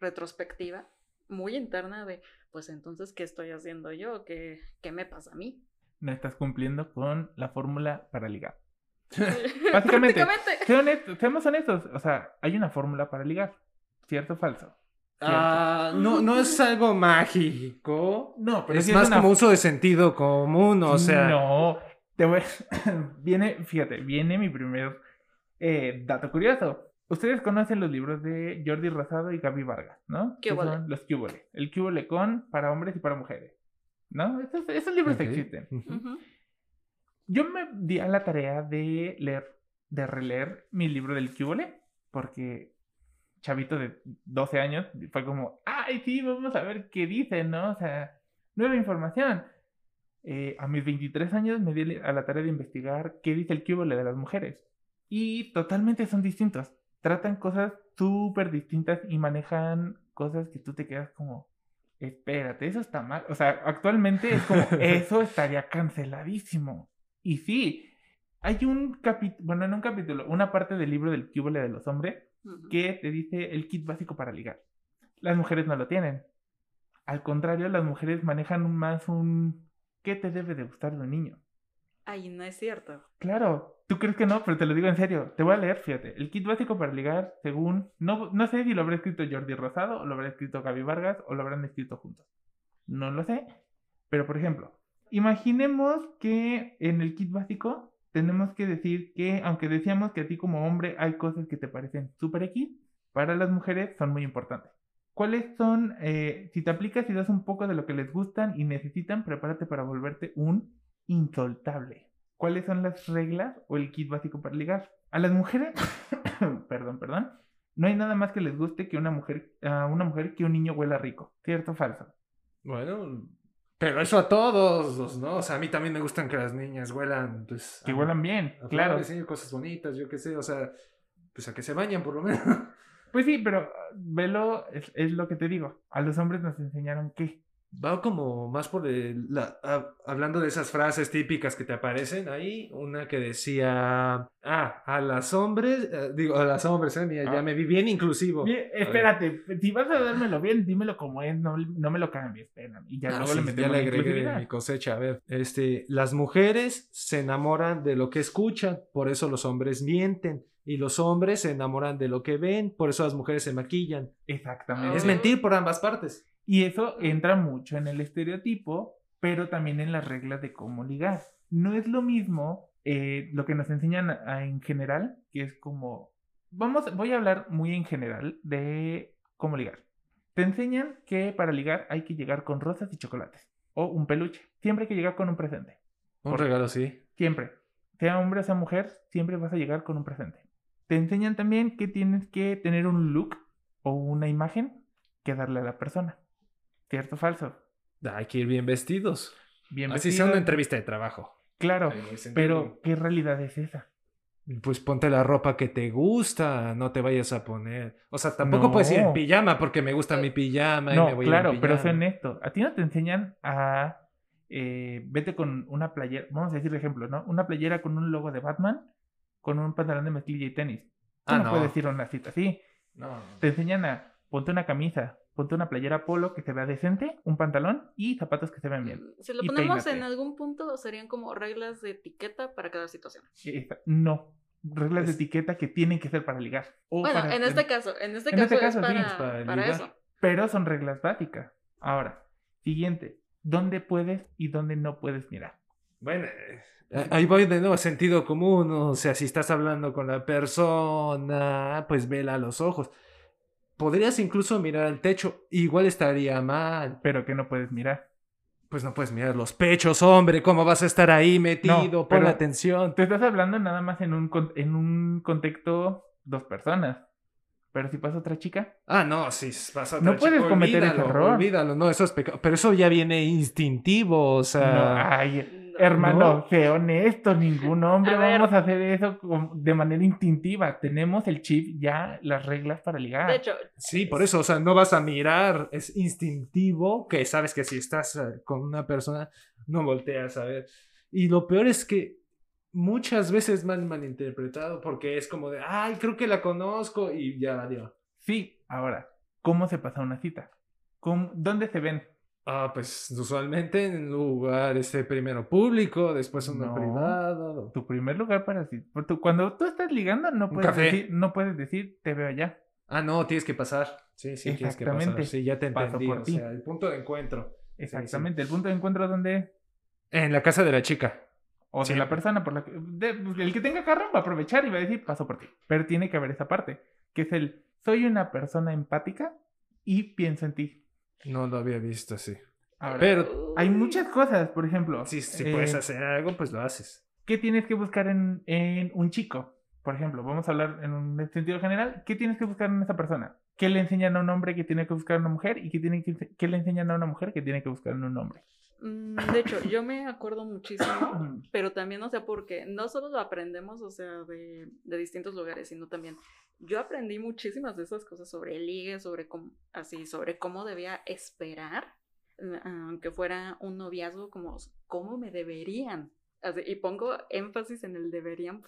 retrospectiva muy interna de, pues entonces, ¿qué estoy haciendo yo? ¿Qué, qué me pasa a mí? No estás cumpliendo con la fórmula para ligar. Básicamente. Sé honesto- seamos honestos, o sea, hay una fórmula para ligar. ¿Cierto o falso? Ah, no, no es algo mágico. No, es sí más una- como uso de sentido común, o sea. No, te voy... viene, fíjate, viene mi primer eh, dato curioso. Ustedes conocen los libros de Jordi Rosado y Gaby Vargas, ¿no? ¿Qué Que son los Cúbole. El Cúbole con para hombres y para mujeres. ¿No? Esos, esos libros Ok. existen. Yo me di a la tarea de leer, de releer mi libro del Cúbole, porque chavito de 12 años fue como, ay, sí, vamos a ver qué dice, ¿no? O sea, nueva información. Eh, a mis 23 años me di a la tarea de investigar qué dice el Cúbole de las mujeres. Y totalmente son distintos. Tratan cosas súper distintas y manejan cosas que tú te quedas como, espérate, eso está mal. O sea, actualmente es como, eso estaría canceladísimo. Y sí, hay un capítulo, bueno, en un capítulo, una parte del libro del Cúbole de los hombres Ujú. que te dice el kit básico para ligar. Las mujeres no lo tienen. Al contrario, las mujeres manejan más un ¿qué te debe de gustar de un niño? Ay, no es cierto. Claro, tú crees que no, pero te lo digo en serio. Te voy a leer, fíjate. El kit básico para ligar, según. No, no sé si lo habrá escrito Jordi Rosado, o lo habrá escrito Gaby Vargas, o lo habrán escrito juntos. No lo sé. Pero, por ejemplo, imaginemos que en el kit básico tenemos que decir que, aunque decíamos que a ti como hombre hay cosas que te parecen súper X, para las mujeres son muy importantes. ¿Cuáles son, eh, si te aplicas y das un poco de lo que les gustan y necesitan, prepárate para volverte un insoltable? ¿Cuáles son las reglas o el kit básico para ligar? A las mujeres, perdón, perdón, no hay nada más que les guste que una mujer, a una mujer que un niño huela rico. ¿Cierto o falso? Bueno, pero eso a todos, ¿no? O sea, a mí también me gustan que las niñas huelan, pues. Que a- huelan bien, a claro. sí, cosas bonitas, yo qué sé, o sea, pues a que se bañan por lo menos. Pues sí, pero ah, velo, es, es lo que te digo. A los hombres nos enseñaron que. Va como más por el, la, a- hablando de esas frases típicas que te aparecen ahí, una que decía, ah, a las hombres, eh, digo, a las hombres, eh, ya Ah. me vi bien inclusivo. Bien, espérate, si vas a dármelo bien, dímelo como es, no, no me lo cambies. Y ya Ah, luego sí, le ya metemos le la agregué inclusividad. mi cosecha. A ver, este, las mujeres se enamoran de lo que escuchan, por eso los hombres mienten. Y los hombres se enamoran de lo que ven, por eso las mujeres se maquillan. Exactamente. Es mentir por ambas partes. Y eso entra mucho en el estereotipo, pero también en las reglas de cómo ligar. No es lo mismo eh, lo que nos enseñan a- en general, que es como... Vamos, voy a hablar muy en general de cómo ligar. Te enseñan que para ligar hay que llegar con rosas y chocolates. O un peluche. Siempre hay que llegar con un presente. Un regalo, sí. Siempre. Sea hombre o sea mujer, siempre vas a llegar con un presente. Te enseñan también que tienes que tener un look o una imagen que darle a la persona. ¿Cierto o falso? Hay que ir bien vestidos. Bien Así sea una entrevista de trabajo. Claro, pero ¿qué realidad es esa? Pues ponte la ropa que te gusta, no te vayas a poner. O sea, tampoco puedes ir en pijama porque me gusta mi pijama y me voy claro, a ir en pero sé pijama. honesto. A ti no te enseñan a... eh, vete con una playera, vamos a decir ejemplo, ¿no? Una playera con un logo de Batman, con un pantalón de mezclilla y tenis. Tú Ah, no, no. puedes ir a una cita así. No. Te enseñan a ponte una camisa, ponte una playera polo que se vea decente, un pantalón y zapatos que se vean bien. Si lo Y ponemos peínate. en algún punto, serían como reglas de etiqueta para cada situación. No, reglas de etiqueta que tienen que ser para ligar. o Bueno, para- en este caso, en este en caso, este caso, es sí, para, es para para ligar. eso. Pero son reglas básicas. Ahora, siguiente, ¿dónde puedes y dónde no puedes mirar? Bueno, eh, ahí voy de nuevo, sentido común. O sea, si estás hablando con la persona, pues vela a los ojos. Podrías incluso mirar al techo, igual estaría mal. Pero que no puedes mirar. Pues no puedes mirar los pechos, hombre. ¿Cómo vas a estar ahí metido? No, Pon atención. Te estás hablando nada más en un, en un contexto dos personas. Pero si pasa otra chica, Ah, no, si vas a No otra puedes chica, cometer ese olvídalo, error. Olvídalo, no, eso es pecado. Pero eso ya viene instintivo, o no, sea. ay, No. Hermano, no. sé honesto, ningún hombre A ver. vamos a hacer eso de manera instintiva. Tenemos el chip ya, las reglas para ligar. De hecho, Sí, por eso, o sea, no vas a mirar, es instintivo que sabes que si estás eh, con una persona, no volteas a ver. Y lo peor es que muchas veces mal malinterpretado porque es como de, ay, creo que la conozco y ya valió. Sí, ahora, ¿cómo se pasa una cita? ¿Cómo- ¿Dónde se ven? Ah, pues usualmente en lugar este primero público, después uno No. privado. Tu primer lugar para tu- Cuando tú estás ligando, no puedes, decir, no puedes decir, te veo allá. Ah, no, tienes que pasar. Sí, sí, tienes que pasar. Exactamente. Sí, ya te entendí. por O ti. sea, el punto de encuentro. Exactamente, el punto de encuentro donde En la casa de la chica. O Sí. la persona por la que. de- pues, el que tenga carro va a aprovechar y va a decir, paso por ti. Pero tiene que haber esa parte, que es el, soy una persona empática y pienso en ti. No lo había visto así. Ahora, Pero hay muchas cosas, por ejemplo. si, si eh, puedes hacer algo, pues lo haces. ¿Qué tienes que buscar en, en un chico? Por ejemplo, vamos a hablar en un sentido general. ¿Qué tienes que buscar en esa persona? ¿Qué le enseñan a un hombre que tiene que buscar en una mujer? ¿Y qué, tiene que, qué le enseñan a una mujer que tiene que buscar en un hombre? Mm, De hecho, yo me acuerdo muchísimo, pero también, o sea, porque no solo lo aprendemos, o sea, de, de distintos lugares, sino también yo aprendí muchísimas de esas cosas sobre el ligue, sobre cómo, así, sobre cómo debía esperar, eh, aunque fuera un noviazgo, como cómo me deberían. Así, y pongo énfasis en el deberían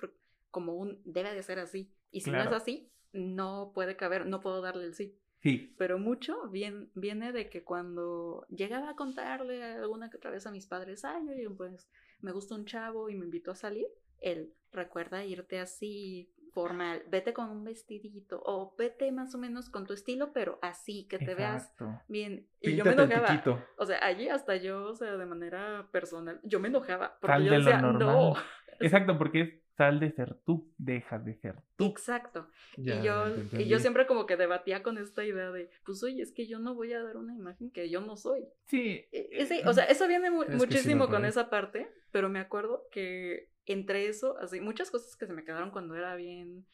como un debe de ser así. Y si no es así, no puede caber, no puedo darle el sí Sí, pero mucho bien, viene de que cuando llegaba a contarle alguna que otra vez a mis padres, ay, oye, pues me gusta un chavo y me invitó a salir, él recuerda irte así formal, vete con un vestidito o vete más o menos con tu estilo, pero así, que te veas bien. Y yo me enojaba. O sea, allí hasta yo, o sea, de manera personal, yo me enojaba porque Sal yo decía, no. Exacto, porque es sal de ser tú, deja de ser tú. Exacto. Ya, y, yo, y yo siempre como que debatía con esta idea de, pues oye, es que yo no voy a dar una imagen que yo no soy. Sí, Eh, eh, o sea, eso viene mu- Es que sí muchísimo con esa parte, pero me acuerdo que entre eso, así, muchas cosas que se me quedaron cuando era bien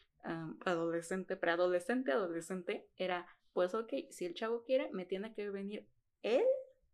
adolescente, preadolescente, adolescente, era, pues ok, si el chavo quiere, me tiene que venir él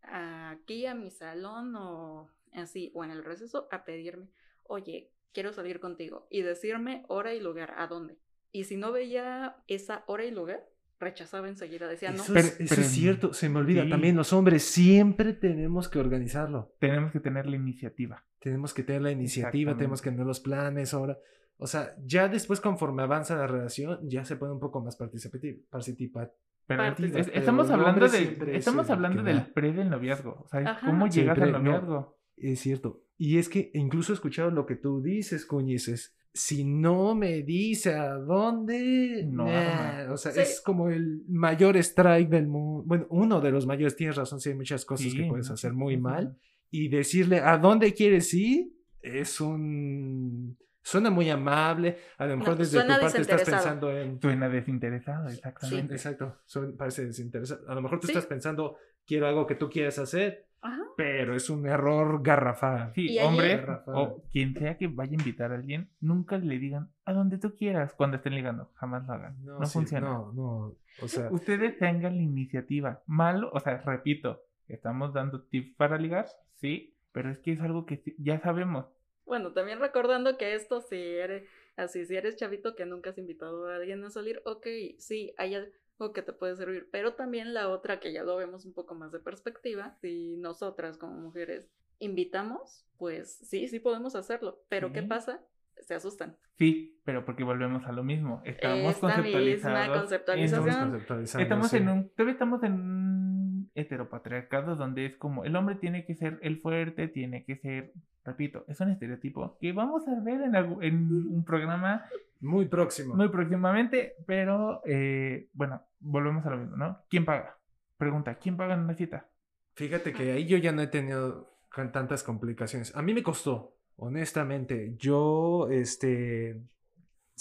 aquí a mi salón o así, o en el receso a pedirme, oye, quiero salir contigo y decirme hora y lugar, a dónde. Y si no veía esa hora y lugar, rechazaba enseguida, decía, no, Eso, Pero- es, eso pero- es cierto, se me olvida. sí. También los hombres siempre tenemos que organizarlo. tenemos que tener la iniciativa. Tenemos que tener la iniciativa, tenemos que tener los planes ahora. O sea, ya después conforme avanza la relación, ya se pone un poco más participativo. participa- Pero Partes. es- Pero estamos hablando, de, estamos hablando del pre del noviazgo. O sea, Ajá. ¿cómo llegas al no. noviazgo? Es cierto. Y es que incluso he escuchado lo que tú dices, Cuñices. si no me dice a dónde, No, nah, no. o sea, Sí. es como el mayor strike del mundo. Bueno, uno de los mayores, tienes razón, sí hay muchas cosas Sí, que puedes hacer muy cosas. mal. Y decirle a dónde quieres ir es un... Suena muy amable. A lo mejor No, desde tu suena parte estás pensando en... Suena desinteresado, exactamente. Exacto, son- parece desinteresado. A lo mejor tú Sí. estás pensando, quiero algo que tú quieras hacer, Ajá. pero es un error garrafal. Sí, Rafa. o quien sea que vaya a invitar a alguien, nunca le digan a donde tú quieras cuando estén ligando. Jamás lo hagan. No, sí, funciona. No, no, o sea, Ustedes tengan la iniciativa. Malo, o sea, repito, estamos dando tips para ligar, sí, pero es que es algo que ya sabemos. Bueno, también recordando que esto si eres así, si eres chavito que nunca has invitado a alguien a salir, ok, sí, hay algo que te puede servir, pero también la otra que ya lo vemos un poco más de perspectiva, si nosotras como mujeres invitamos, pues sí, sí podemos hacerlo, pero ¿qué Sí. pasa? Se asustan. Sí, pero porque volvemos a lo mismo. Estamos Esta misma conceptualizados. conceptualización. en un- estamos conceptualizando, Estamos sí. en un, todavía estamos en un heteropatriarcado donde es como el hombre tiene que ser el fuerte, tiene que ser, repito, es un estereotipo que vamos a ver en, en un programa Muy próximo. muy próximamente, pero eh, bueno, volvemos a lo mismo, ¿no? ¿Quién paga? Pregunta, ¿quién paga en una cita? Fíjate que ahí yo ya no he tenido tantas complicaciones. A mí me costó, honestamente. Yo, este,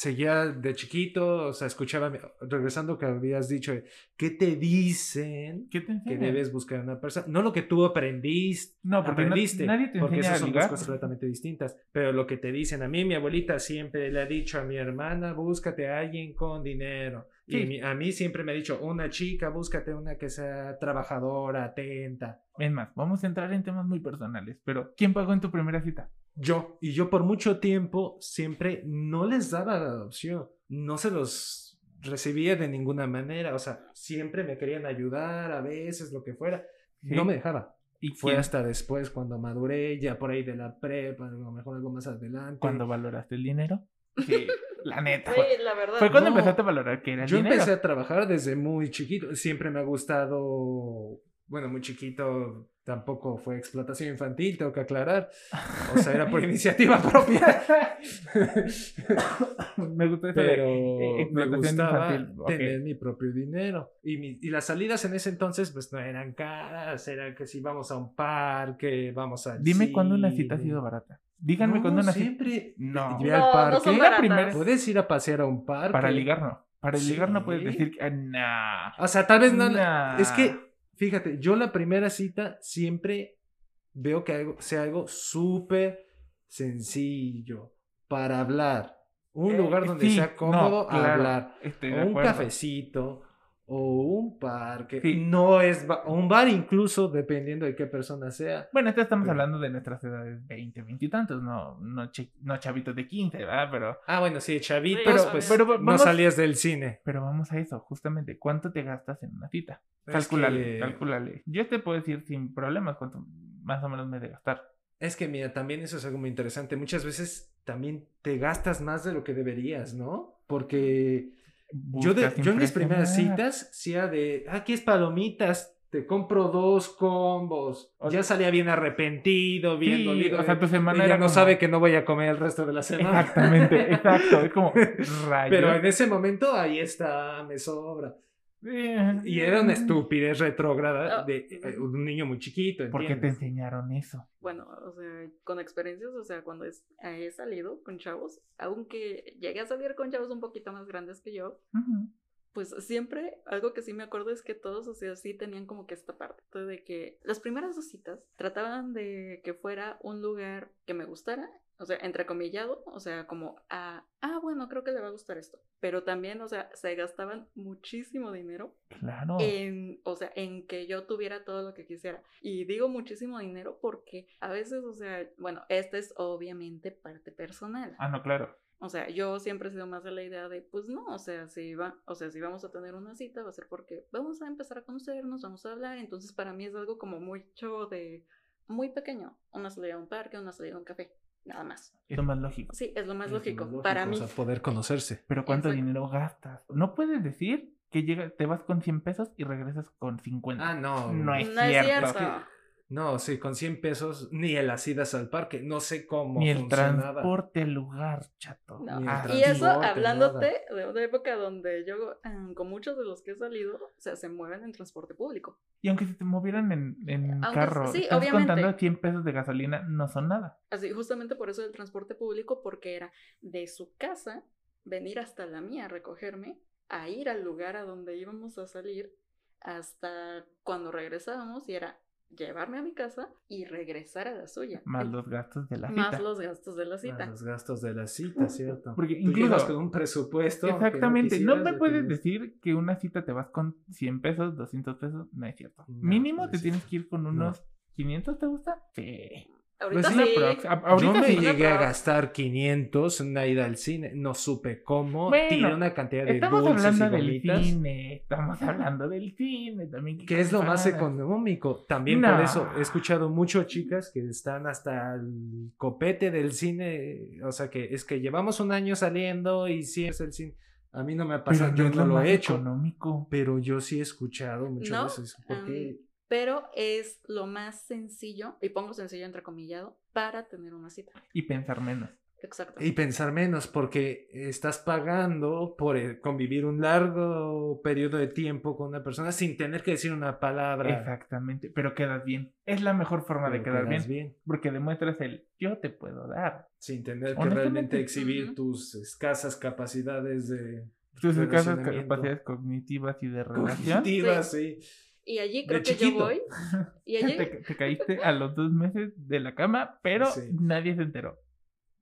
seguía de chiquito, o sea, escuchaba, regresando que habías dicho, ¿qué te dicen ¿Qué te que debes buscar a una persona? No lo que tú aprendiste. No, porque no- aprendiste, nadie te porque esas son dos cosas completamente distintas. Pero lo que te dicen a mí, mi abuelita siempre le ha dicho a mi hermana, búscate a alguien con dinero. Y mi- a mí siempre me ha dicho, una chica, búscate una que sea trabajadora, atenta. Es más, vamos a entrar en temas muy personales, pero ¿quién pagó en tu primera cita? Yo. Y yo por mucho tiempo siempre no les daba la adopción. No se los recibía de ninguna manera. O sea, siempre me querían ayudar, a veces, lo que fuera. ¿Sí? No me dejaba. ¿Y Fue quién? hasta después cuando maduré, ya por ahí de la prepa, a lo mejor algo más adelante. cuando valoraste el dinero? Sí, la neta. Sí, la verdad. Fue cuando No. empezaste a valorar que era el Yo dinero. empecé a trabajar desde muy chiquito. Siempre me ha gustado. Bueno, muy chiquito tampoco fue explotación infantil, tengo que aclarar. O sea, era por iniciativa propia. Me gustó eso Pero de me gustaba infantil. Tener mi propio dinero. Y, mi- y las salidas en ese entonces, pues no eran caras, era que si vamos a un parque, vamos a. Dime cuándo una cita ha sido barata. Díganme cuándo una cita. siempre. No. Ve No, al no parque. baratas. primera- Puedes ir a pasear a un parque. Para ligar no. Para ligar no puedes Sí. decir que. ah, nah. O sea, tal vez no. Nah. Es que, fíjate, yo la primera cita siempre veo que algo, sea algo súper sencillo para hablar. Un Eh, lugar donde sí, sea no, cómodo claro, hablar. un acuerdo. cafecito. O un parque. Sí. No es ba- o un bar incluso, dependiendo de qué persona sea. Bueno, esto estamos Pero- hablando de nuestras edades 20, 20 y tantos, no, no, chavitos de 15, ¿verdad? Pero, Ah, bueno, sí, chavitos, Pero- pues pero no salías del cine. pero vamos a eso, justamente. ¿Cuánto te gastas en una cita? Es Calculale, que- calculale. Yo te puedo decir sin problemas cuánto más o menos me he de gastar. Es que mira, también eso es algo muy interesante. Muchas veces también te gastas más de lo que deberías, ¿no? Porque yo, de- yo en mis primeras citas, sí era de, "Ah, aquí es palomitas, te compro dos combos. O ya salía bien arrepentido, bien Sí, dolido. o sea, tu semana era no como- sabe que no voy a comer el resto de la semana. Exactamente, exacto. Es como rayos. Pero en ese momento, ahí está, me sobra. Eh, Y era una estupidez retrógrada Ah. de eh, un niño muy chiquito, ¿Por qué te ¿entiendes? enseñaron eso? Bueno, o sea, con experiencias, o sea, cuando es- he salido con chavos, aunque llegué a salir con chavos un poquito más grandes que yo, pues siempre algo que sí me acuerdo es que todos, o sea, sí tenían como que esta parte de que las primeras dos citas trataban de que fuera un lugar que me gustara, o sea, entrecomillado, o sea, como, ah, ah, bueno, creo que le va a gustar esto, pero también, o sea, se gastaban muchísimo dinero Claro. en, o sea, en que yo tuviera todo lo que quisiera. Y digo muchísimo dinero porque a veces, o sea, bueno, esta es obviamente parte personal. Ah, no, claro. O sea, yo siempre he sido más de la idea de, pues no, o sea, si va, o sea, si vamos a tener una cita va a ser porque vamos a empezar a conocernos, vamos a hablar, entonces para mí es algo como mucho de muy pequeño, una salida a un parque, una salida a un café, nada más. Es lo más lógico. Sí, es lo más Es lo lógico, para mí. O sea, poder conocerse. Pero ¿cuánto Exacto. dinero gastas? No puedes decir que llega, te vas con 100 pesos y regresas con 50. Ah, no. No es No es cierto. No, sí, con 100 pesos ni en las idas al parque. No sé cómo Ni el funcionaba. transporte al lugar, chato. No. El Ah, Y eso hablándote de una época donde yo, em, con muchos de los que he salido, o sea, se mueven en transporte público. Y aunque se te movieran en, en Aunque- carro, sí, estás obviamente. contando 100 pesos de gasolina, no son nada. Así, justamente por eso del transporte público, porque era de su casa venir hasta la mía a recogerme, a ir al lugar a donde íbamos a salir, hasta cuando regresábamos, y era llevarme a mi casa y regresar a la suya. Más los gastos de la más cita. los gastos de la Más cita. los gastos de la cita, ¿cierto? Porque Tú incluso- con un presupuesto. Exactamente. No, quisieras, me puedes tienes. decir que una cita te vas con 100 pesos, 200 pesos. No es cierto. No, Mínimo pues te tienes que ir con unos 500, ¿te gusta? Sí. Ahorita Pues sí. Yo ahorita me llegué a gastar 500 en una ida al cine. No supe cómo. Bueno, tiré una cantidad de Estamos dulces hablando y del cine. Estamos hablando del cine también. ¿qué Que es lo más económico. También No. por eso he escuchado mucho chicas que están hasta el copete del cine. O sea, que es que llevamos un año saliendo y sí es el cine. A mí no me ha pasado, yo no lo he hecho. económico. Pero yo sí he escuchado muchas No, veces. Porque em, Pero es lo más sencillo, y pongo sencillo entrecomillado, para tener una cita. Y pensar menos. Exacto. Y pensar menos, porque estás pagando por eh, convivir un largo periodo de tiempo con una persona sin tener que decir una palabra. Exactamente. Pero quedas bien. Es la mejor forma de quedar quedas bien. Porque demuestras el yo te puedo dar. Sin tener que realmente exhibir tus escasas capacidades de Tus escasas capacidades cognitivas y de relación. cognitivas, sí. Y allí De creo que chiquito. yo voy. Y allí, Te, te caíste a los dos meses de la cama, pero Sí. nadie se enteró.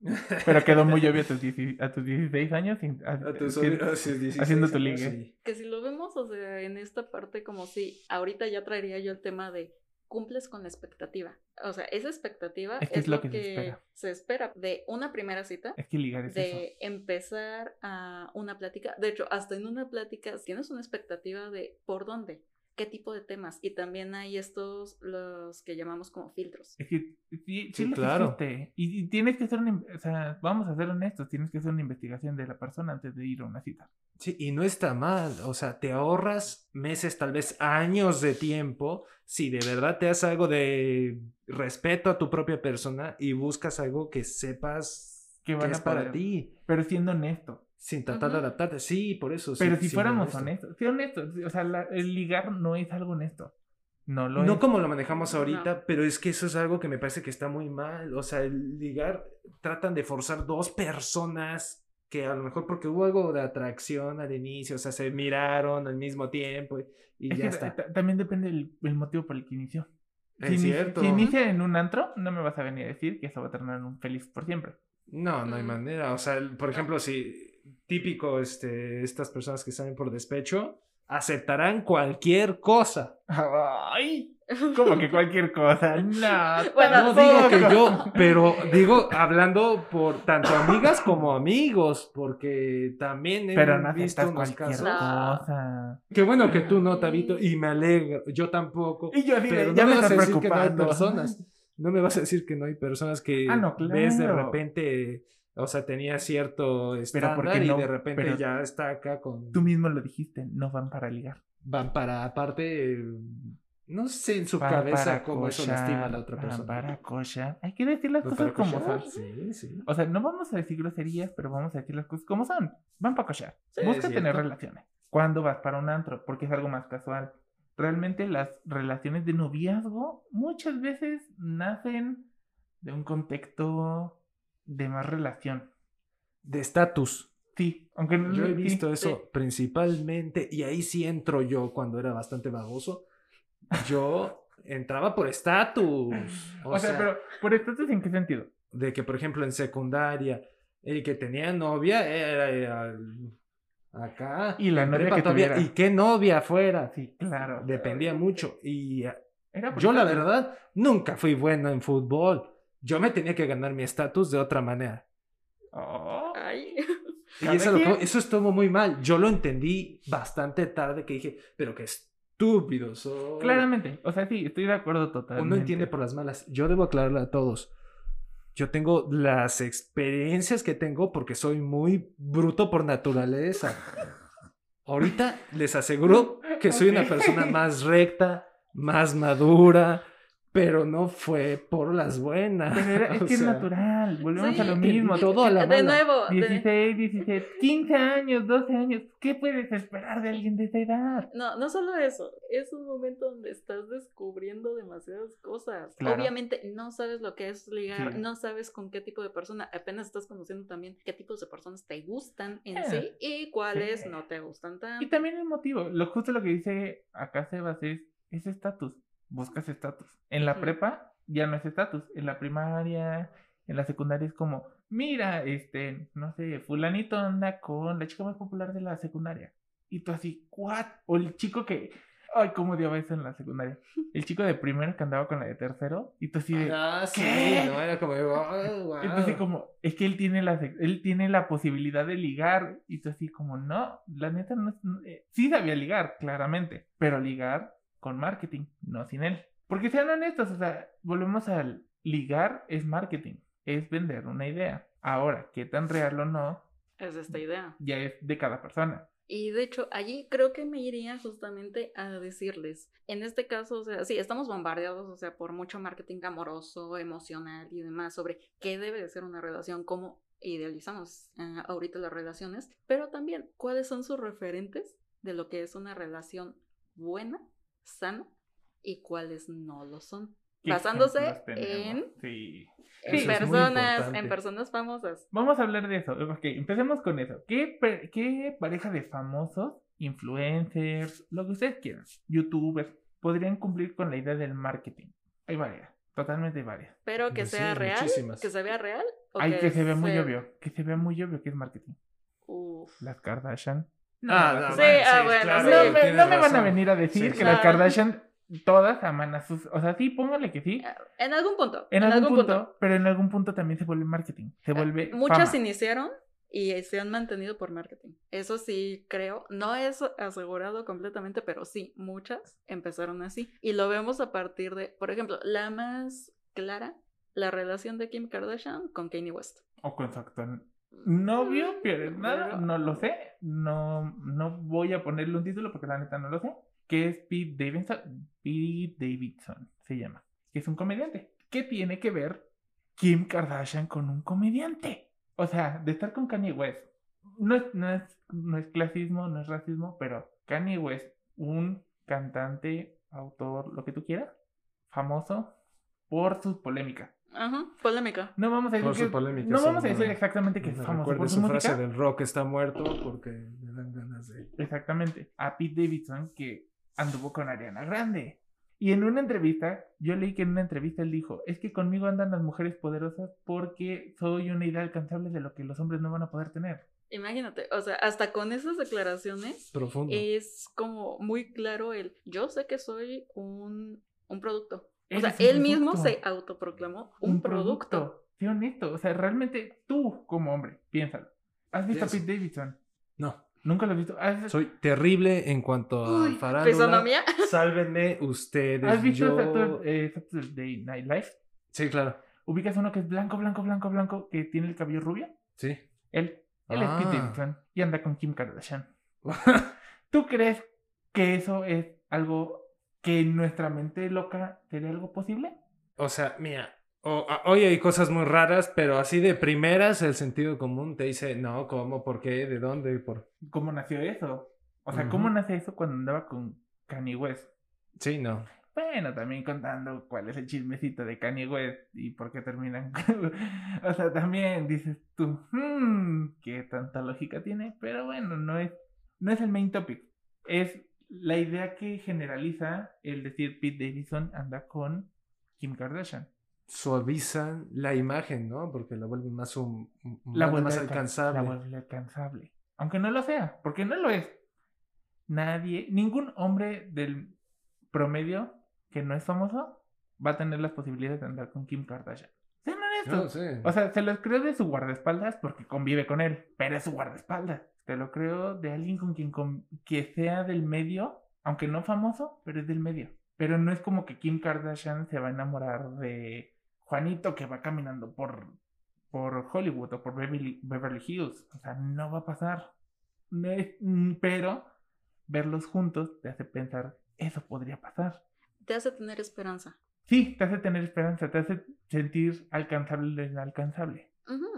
Pero quedó muy obvio a tus, dieci- a tus 16 años. sin- a- A tus sin- 16 haciendo tu años, ligue. sí. que si lo vemos, o sea, en esta parte como si ahorita ya traería yo el tema de cumples con la expectativa. O sea, esa expectativa Es que es lo que se espera. se espera de una primera cita. Es que ligar es eso. de empezar a una plática. De hecho, hasta en una plática tienes una expectativa de por dónde, qué tipo de temas. Y también hay estos, los que llamamos como filtros. Es que sí, sí, claro. existe. Y, y tienes que hacer una, o sea, vamos a ser honestos, tienes que hacer una investigación de la persona antes de ir a una cita. Sí, y no está mal, o sea, te ahorras meses, tal vez años de tiempo, si de verdad te das algo de respeto a tu propia persona y buscas algo que sepas Que que, van a es para poder- ti, Pero siendo honesto. Sin tratar de adaptarte. Sí, por eso. sí, Pero si fuéramos honesto. honestos, sí honestos, o sea, la- el ligar no es algo honesto. No lo No es. como lo manejamos No. ahorita, pero es que eso es algo que me parece que está muy mal. O sea, el ligar, tratan de forzar dos personas que a lo mejor porque hubo algo de atracción al inicio, o sea, se miraron al mismo tiempo y, y Es ya que está. ta- también depende el, el motivo por el que inició. Es si, ini- cierto. si inicia en un antro, no me vas a venir a decir que eso va a terminar en un feliz por siempre. No, no hay manera. O sea, el- por ejemplo, si típico, este, estas personas que salen por despecho, aceptarán cualquier cosa. ¡Ay! Como que cualquier cosa. No, Bueno, No digo que yo, pero digo hablando por tanto amigas como amigos, porque también he Pero no visto unos cualquier casos. Cosa. Qué bueno que tú no, Tabito, y me alegro. Yo tampoco. Y yo Pero ya no me me vas a estás decir que no hay personas. No me vas a decir que no hay personas que Ah, no, ves de repente, o sea, tenía cierto estándar porque y no- de repente pero ya está acá con... Tú mismo lo dijiste, no van para ligar. Van para, aparte, no sé en su Van cabeza cómo eso cochar, lastima a la otra van persona. para cochar. Hay que decir las ¿Van cosas como son. Sí, sí. O sea, no vamos a decir groserías, pero vamos a decir las cosas como son. Van para cochar. Sí, Busca tener relaciones. ¿Cuándo vas para un antro? Porque es algo más casual. Realmente las relaciones de noviazgo muchas veces nacen de un contexto de más relación. De estatus. Sí, aunque no Yo he sí. visto eso principalmente, y ahí sí entro yo cuando era bastante baboso. Yo entraba por estatus. O, sea, pero ¿por estatus en qué sentido? de que, por ejemplo, en secundaria, el que tenía novia era, acá. Y la novia prepa que todavía, tuviera. ¿Y qué novia fuera? Sí, claro. Dependía mucho. Y Era yo, la verdad, nunca fui bueno en fútbol. Yo me tenía que ganar mi estatus de otra manera. Oh, Ay. Y eso, lo eso estuvo muy mal. Yo lo entendí bastante tarde que dije, pero qué estúpido soy. claramente. O sea, sí, estoy de acuerdo totalmente. Uno entiende por las malas. Yo debo aclararle a todos. Yo tengo las experiencias que tengo porque soy muy bruto por naturaleza. Ahorita les aseguro que soy una Ok. persona más recta, más madura, pero no fue por las buenas. Pero es o que es natural, volvemos Sí, a lo que mismo. todo a la de mala. nuevo, de- 16, 17, 15 años, 12 años. ¿Qué puedes esperar de alguien de esa edad? No, no solo eso, es un momento donde estás descubriendo demasiadas cosas. Claro. Obviamente no sabes lo que es ligar, Sí. no sabes con qué tipo de persona, apenas estás conociendo también qué tipos de personas te gustan en Eh, sí y cuáles sí. no te gustan tanto. Y también el motivo. Lo justo lo que dice acá Sebas es, es estatus. Buscas estatus. En la Ujú. prepa ya no es estatus. En la primaria, en la secundaria es como, mira, este, no sé, fulanito anda con la chica más popular de la secundaria. Y tú así, ¿what? O el chico que, ay, cómo odiaba eso en la secundaria. El chico de primero que andaba con la de tercero. Y tú así de, Ah, sí, ¿Qué? no, era como, oh, wow. entonces como, es que él tiene la él tiene la posibilidad de ligar y tú así como, no, la neta no, es- no- eh, sí sabía ligar, claramente, pero ligar con marketing, no sin él. Porque sean honestos, o sea, volvemos al ligar es marketing, es vender una idea. Ahora, qué tan real o no, Es esta idea. ya es de cada persona. Y de hecho, allí creo que me iría justamente a decirles, en este caso, o sea, sí, estamos bombardeados, o sea, por mucho marketing amoroso, emocional y demás sobre qué debe de ser una relación, cómo idealizamos ah, ahorita las relaciones, pero también cuáles son sus referentes de lo que es una relación buena, sana y cuáles no lo son. ¿Qué Basándose? Sí. En personas, en personas famosas. Vamos a hablar de eso. Ok, empecemos con eso. ¿Qué, qué pareja de famosos, influencers, lo que ustedes quieran, youtubers, podrían cumplir con la idea del marketing? Hay varias, totalmente varias. Pero que Sí, sea real, muchísimas. que se vea real. o Hay que se vea muy se- obvio, que se vea muy obvio que es marketing. Uf. Las Kardashian. Ah, me no, Sí, man, ah, bueno, claro, sí. no, me, no van a venir a decir Sí, que las. Kardashian todas aman a sus... O sea, sí, póngale que sí. En algún punto. En, algún, punto, pero en algún punto también se vuelve marketing. Se vuelve Muchas fama. iniciaron y se han mantenido por marketing. Eso sí creo. No es asegurado completamente, pero sí, muchas empezaron así. Y lo vemos a partir de, por ejemplo, la más clara, la relación de Kim Kardashian con Kanye West. O con su actual novio, pero nada, Pero- no lo sé. No, no voy a ponerle un título porque la neta no lo sé. Que es Pete Davidson. Pete Davidson se llama. Que es un comediante. ¿Qué tiene que ver Kim Kardashian con un comediante? O sea, de estar con Kanye West. No es, no es, no es clasismo, no es racismo, pero Kanye West, un cantante, autor, lo que tú quieras, famoso por sus polémicas. Ajá, polémica. No vamos a decir, Por su que- polémica, no sí, vamos a decir exactamente que es famoso por su, su música. frase del rock está muerto porque me dan ganas de... Exactamente. A Pete Davidson que anduvo con Ariana Grande. Y en una entrevista, yo leí que en una entrevista él dijo, es que conmigo andan las mujeres poderosas porque soy una idea alcanzable de lo que los hombres no van a poder tener. Imagínate, o sea, hasta con esas declaraciones Profundo. es como muy claro el, yo sé que soy un, un producto. O sea, él mismo producto. se autoproclamó un, producto. Sé honesto. O sea, realmente tú como hombre, piénsalo. ¿Has visto a Pete Davidson? No, ¿Nunca lo has visto? ¿Has, soy terrible en cuanto a Uy, farándula. fisonomía. Sálvenme ustedes. ¿has visto yo... Saturday, eh, Saturday Night Live? Sí, claro. ¿Ubicas uno que es blanco, blanco, blanco, blanco, que tiene el cabello rubio? Sí. Él. Él es Ah. Pete Davidson y anda con Kim Kardashian. ¿Tú crees que eso es algo que en nuestra mente loca sería algo posible? O sea, mira, o- hoy hay cosas muy raras, pero así de primeras el sentido común te dice, no, ¿cómo? ¿Por qué? ¿De dónde? ¿Por...? ¿Cómo nació eso? O sea, ¿cómo nace eso cuando andaba con Kanye West? Sí, no. Bueno, también contando cuál es el chismecito de Kanye West y por qué terminan. o sea, también dices tú, hmm, qué tanta lógica tiene, pero bueno, no es, no es el main topic. Es la idea que generaliza el decir Pete Davidson anda con Kim Kardashian. Suavizan la imagen, ¿no? Porque la vuelven más, hum- La más vuelve alca- alcanzable. La vuelve alcanzable. Aunque no lo sea, porque no lo es. Nadie, ningún hombre del promedio que no es famoso va a tener las posibilidades de andar con Kim Kardashian. Sean honestos. No, sí. O sea, se los creo de su guardaespaldas porque convive con él, pero es su guardaespaldas. Te lo creo de alguien con quien con- que sea del medio, aunque no famoso, pero es del medio. Pero no es como que Kim Kardashian se va a enamorar de Juanito que va caminando por, por Hollywood o por Beverly, Beverly Hills. O sea, no va a pasar. No es- mm, pero verlos juntos te hace pensar, eso podría pasar. Te hace tener esperanza. Sí, te hace tener esperanza, te hace sentir alcanzable lo inalcanzable.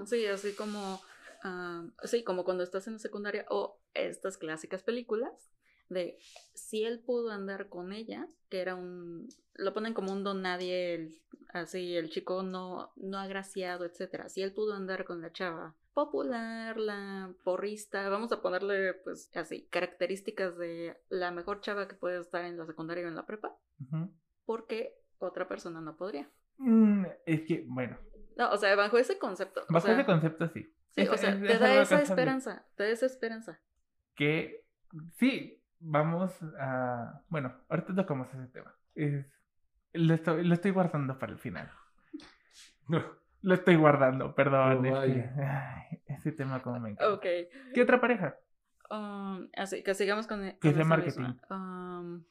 Sí, así como, ah, sí, como cuando estás en la secundaria o estas clásicas películas de si él pudo andar con ella, que era un, lo ponen como un don nadie, el- así el chico no, no agraciado, etcétera. Si él pudo andar con la chava popular, la porrista, vamos a ponerle pues así características de la mejor chava que puede estar en la secundaria o en la prepa, porque otra persona no podría. Mm, es que, bueno, No, o sea, bajo ese concepto. o bajo sea, ese concepto sí. Sí, Es- o sea, es- te es da esa esperanza, te da esa esperanza. Que sí, vamos a... Bueno, ahorita tocamos ese tema. Es... Lo, estoy, lo estoy guardando para el final. Lo estoy guardando, perdón. Oh, es que- ay, ese tema como me encanta. Ok. ¿Qué otra pareja? um, así que sigamos con, Que con sea esa marketing. misma. Um,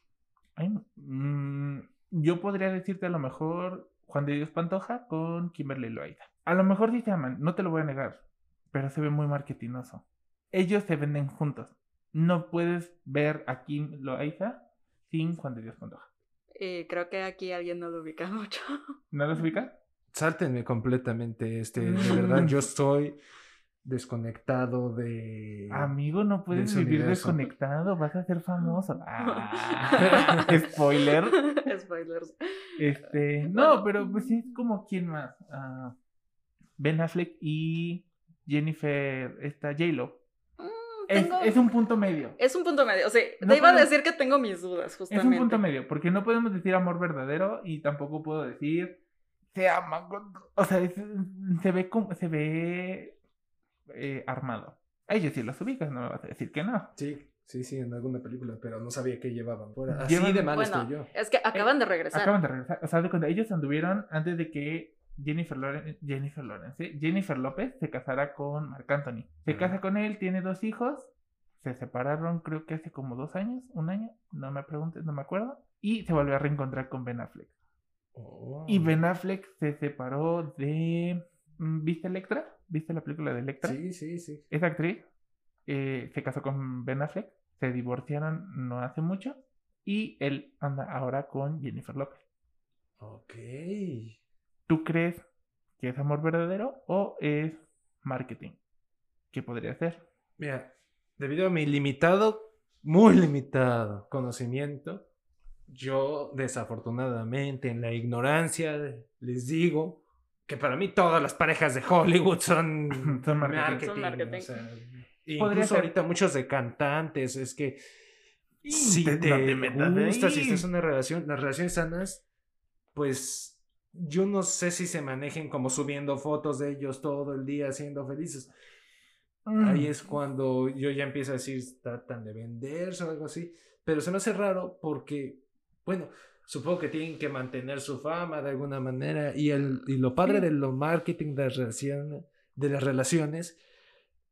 Ay, no. Mm, yo podría decirte a lo mejor Juan de Dios Pantoja con Kimberly Loaiza. A lo mejor sí se aman, no te lo voy a negar, pero se ve muy marketinoso. Ellos se venden juntos. No puedes ver a Kim Loaiza sin Juan de Dios Pantoja. eh, creo que aquí alguien no lo ubica mucho. ¿No los ubicas? Sáltenme completamente este. De verdad, yo estoy desconectado de. Amigo, no puedes vivir universo. desconectado, vas a ser famoso. Ah, spoiler. Spoilers. Este, no, pero pues sí es como quién más. Ah, ben Affleck y Jennifer, esta J-Lo. Mm, Es, es un punto medio. es un punto medio. O sea, No te iba a decir que tengo mis dudas, Es justamente. un punto medio, porque no podemos decir amor verdadero y tampoco puedo decir se ama. con- O sea, es- se ve como, se ve eh, armado. Ellos sí los ubicas, no me vas a decir que no. Sí, sí, sí, en alguna película, pero no sabía que llevaban. Fuera. Así Llevan- de mal Bueno, estoy yo. es que acaban de regresar. Acaban de regresar. O sea, de cuenta, ellos anduvieron antes de que Jennifer Lawrence, Jennifer Lawrence, ¿eh? Jennifer López se casara con Marc Anthony. Se casa con él, tiene dos hijos. Se separaron, creo que hace como dos años, un año, no me preguntes, no me acuerdo. Y se volvió a reencontrar con Ben Affleck. Oh. Y Ben Affleck se separó de. mm, ¿Viste Electra? ¿Viste la película de Electra? Sí, sí, sí. Esa actriz eh, se casó con Ben Affleck. Se divorciaron no hace mucho. Y él anda ahora con Jennifer López. Ok. ¿Tú crees que es amor verdadero o es marketing? ¿Qué podría ser? Mira, debido a mi limitado, muy limitado conocimiento, yo desafortunadamente en la ignorancia les digo que para mí todas las parejas de Hollywood son, Son marketing. Son marketing. o sea, incluso ser. ahorita muchos de cantantes, es que si te- te, no te metas gusta, si estás en una relación, las relaciones sanas, pues yo no sé si se manejen como subiendo fotos de ellos todo el día siendo felices. Mm. Ahí es cuando yo ya empiezo a decir, tratan de venderse o algo así. Pero se me hace raro porque, bueno, supongo que tienen que mantener su fama de alguna manera. Y, el, y lo padre de lo marketing de, las relaciones- de las relaciones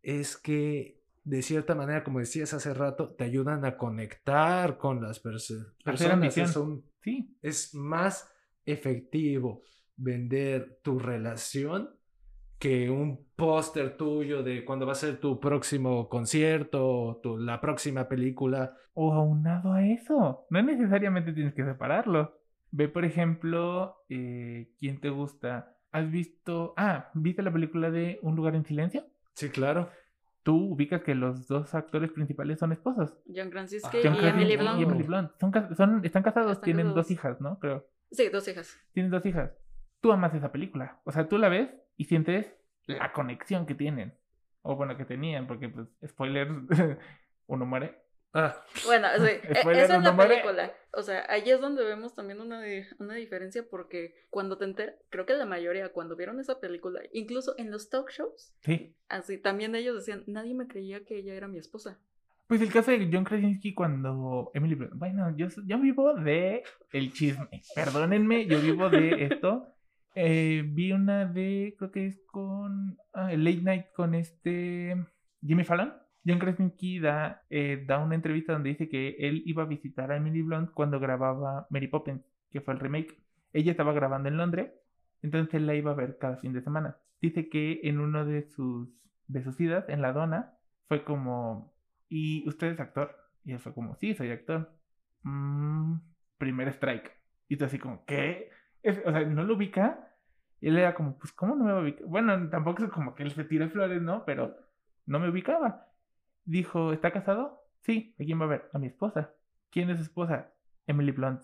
es que, de cierta manera, como decías hace rato, te ayudan a conectar con las perso- personas. Es, un- Sí, es más efectivo vender tu relación que un póster tuyo de cuando va a ser tu próximo concierto o tu, la próxima película. o aunado a eso. No necesariamente tienes que separarlo. Ve, por ejemplo, eh, ¿quién te gusta? ¿Has visto... Ah, ¿viste la película de Un lugar en silencio? Sí, claro. Tú ubicas que los dos actores principales son esposos. John Krasinski Ah, y Emily y Blunt. Emily Blunt. Son, están casados, Están tienen casados. dos hijas, ¿no? Creo. Sí, dos hijas. Tienen dos hijas. Tú amas esa película. O sea, tú la ves y sientes la conexión que tienen. O bueno, que tenían, porque, pues, spoiler, uno muere. Ah, Bueno, sí, e- Spoiler, esa es la no muere. película. O sea, ahí es donde vemos también una, una diferencia porque cuando te enteras, creo que la mayoría cuando vieron esa película, incluso en los talk shows, Sí. así también ellos decían, nadie me creía que ella era mi esposa. Pues el caso de John Krasinski cuando Emily. Bueno, yo, yo vivo de el chisme. Perdónenme, yo vivo de esto. Eh, vi una de, creo que es con ah, Late Night con este Jimmy Fallon. John Krasinski da, eh, da una entrevista donde dice que él iba a visitar a Emily Blunt cuando grababa Mary Poppins, que fue el remake. Ella estaba grabando en Londres, entonces él la iba a ver cada fin de semana. Dice que en uno de sus, de sus idas, en la dona, fue como, ¿y usted es actor? Y él fue como, sí, soy actor. "Mm, primer strike. Y tú así como, ¿qué? O sea, no lo ubica. Y él era como, pues, ¿cómo no me va a ubicar? Bueno, tampoco es como que él se tire flores, ¿no? Pero no me ubicaba. Dijo, ¿está casado? Sí. ¿A quién va a ver? A mi esposa. ¿Quién es su esposa? Emily Blunt.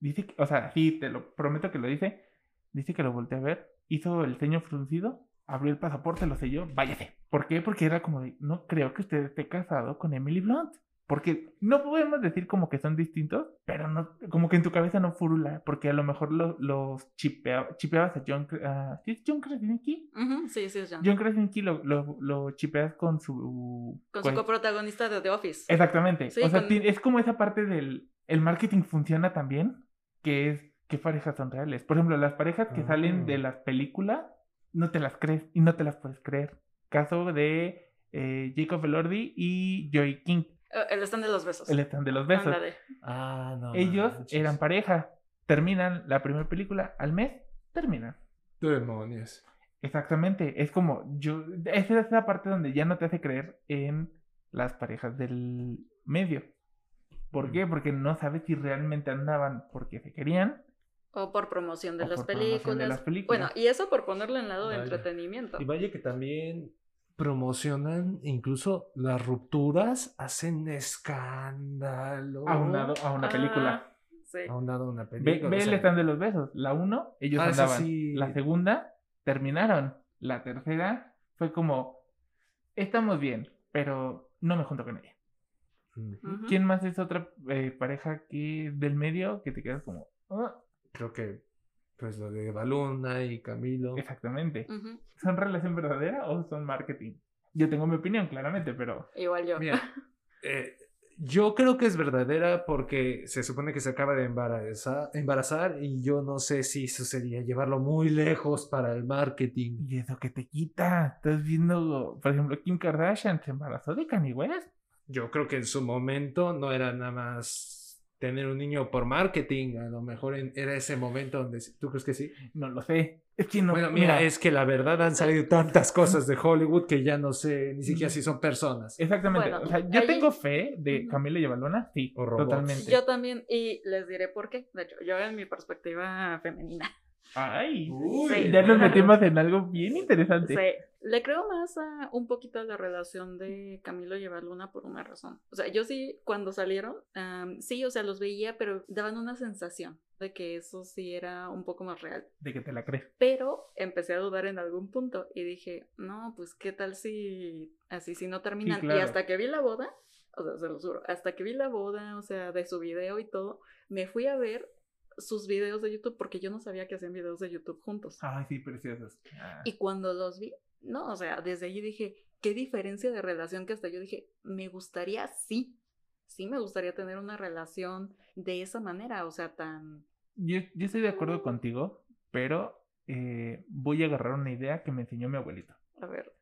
Dice o sea, sí, te lo prometo que lo dice. Dice que lo volteé a ver. Hizo el ceño fruncido. Abrió el pasaporte, lo selló. Váyase. ¿Por qué? Porque era como de, no creo que usted esté casado con Emily Blunt. Porque no podemos decir como que son distintos, pero no, como que en tu cabeza no furula, porque a lo mejor lo- los chipea- chipeabas a John, ah, ¿sí es John Krasinski? Ujú, sí, sí, es John. John Krasinski lo, lo, lo chipeas con su... Con su coprotagonista de The Office. Exactamente. Sí, o sea, con- es como esa parte del... El marketing funciona también, que es qué parejas son reales. Por ejemplo, las parejas que salen de Ah. las películas, no te las crees y no te las puedes creer. Caso de eh, Jacob Elordi y Joey King, Eh, El stand de los besos. el stand de los besos. Ah, no. Ellos manches. eran pareja. Terminan la primera película al mes, terminan. Demonios. Exactamente. Es como yo. Esa es la parte donde ya no te hace creer en las parejas del medio. ¿Por Mm. qué? Porque no sabes si realmente andaban porque se querían. O por promoción de O las por promoción de películas. las películas. Bueno, y eso por ponerlo en lado de Vaya. entretenimiento. Y vaya que también promocionan incluso las rupturas, hacen escándalo. Aunado a una película. Ah, sí. Aunado a una Ve, película. ve o el sea, stand de los besos. La uno, ellos Ah, andaban. sí. La segunda, terminaron. La tercera fue como, estamos bien, pero no me junto con ella. ujú. Ujú. ¿Quién más es otra eh, pareja que del medio que te quedas como, "Ah"? Creo que, pues lo de Baluna y Camilo. exactamente? ¿Son relación verdadera o son marketing? Yo tengo mi opinión, claramente, pero Igual yo. Mira, eh, yo creo que es verdadera porque se supone que se acaba de embarazar, embarazar y yo no sé si eso sería llevarlo muy lejos para el marketing. ¿y eso que te quita? Estás viendo, por ejemplo, Kim Kardashian se embarazó de Kanye West. Yo creo que en su momento no era nada más tener un niño por marketing, a lo mejor en- era ese momento donde... ¿Tú crees que sí? No lo sé. Es que no. bueno, mira, es que la verdad han salido tantas cosas de Hollywood que ya no sé ni siquiera si son personas. Exactamente. Bueno, o sea, yo ahí- tengo fe de. Camila y Balona, sí, O robots. totalmente. Yo también, y les diré por qué. De hecho, yo en mi perspectiva femenina. Ay, Sí. ya nos metimos en algo bien interesante. Sí, le creo más a un poquito a la relación de Camilo y Luna por una razón. O sea, yo sí, cuando salieron, am, sí, o sea, los veía, pero daban una sensación de que eso sí era un poco más real. De que te la crees. Pero empecé a dudar en algún punto y dije, no, pues qué tal si así si no terminan. claro. Y hasta que vi la boda, o sea, se lo juro, hasta que vi la boda, o sea, de su video y todo, me fui a ver sus videos de YouTube porque yo no sabía que hacían videos de YouTube juntos. Ay, sí, preciosos. Ah. Y cuando los vi, no, o sea, desde allí dije, qué diferencia de relación que hasta yo dije, me gustaría, sí, sí me gustaría tener una relación de esa manera, o sea, tan... Yo, yo estoy de acuerdo contigo, pero eh, voy a agarrar una idea que me enseñó mi abuelito. A ver,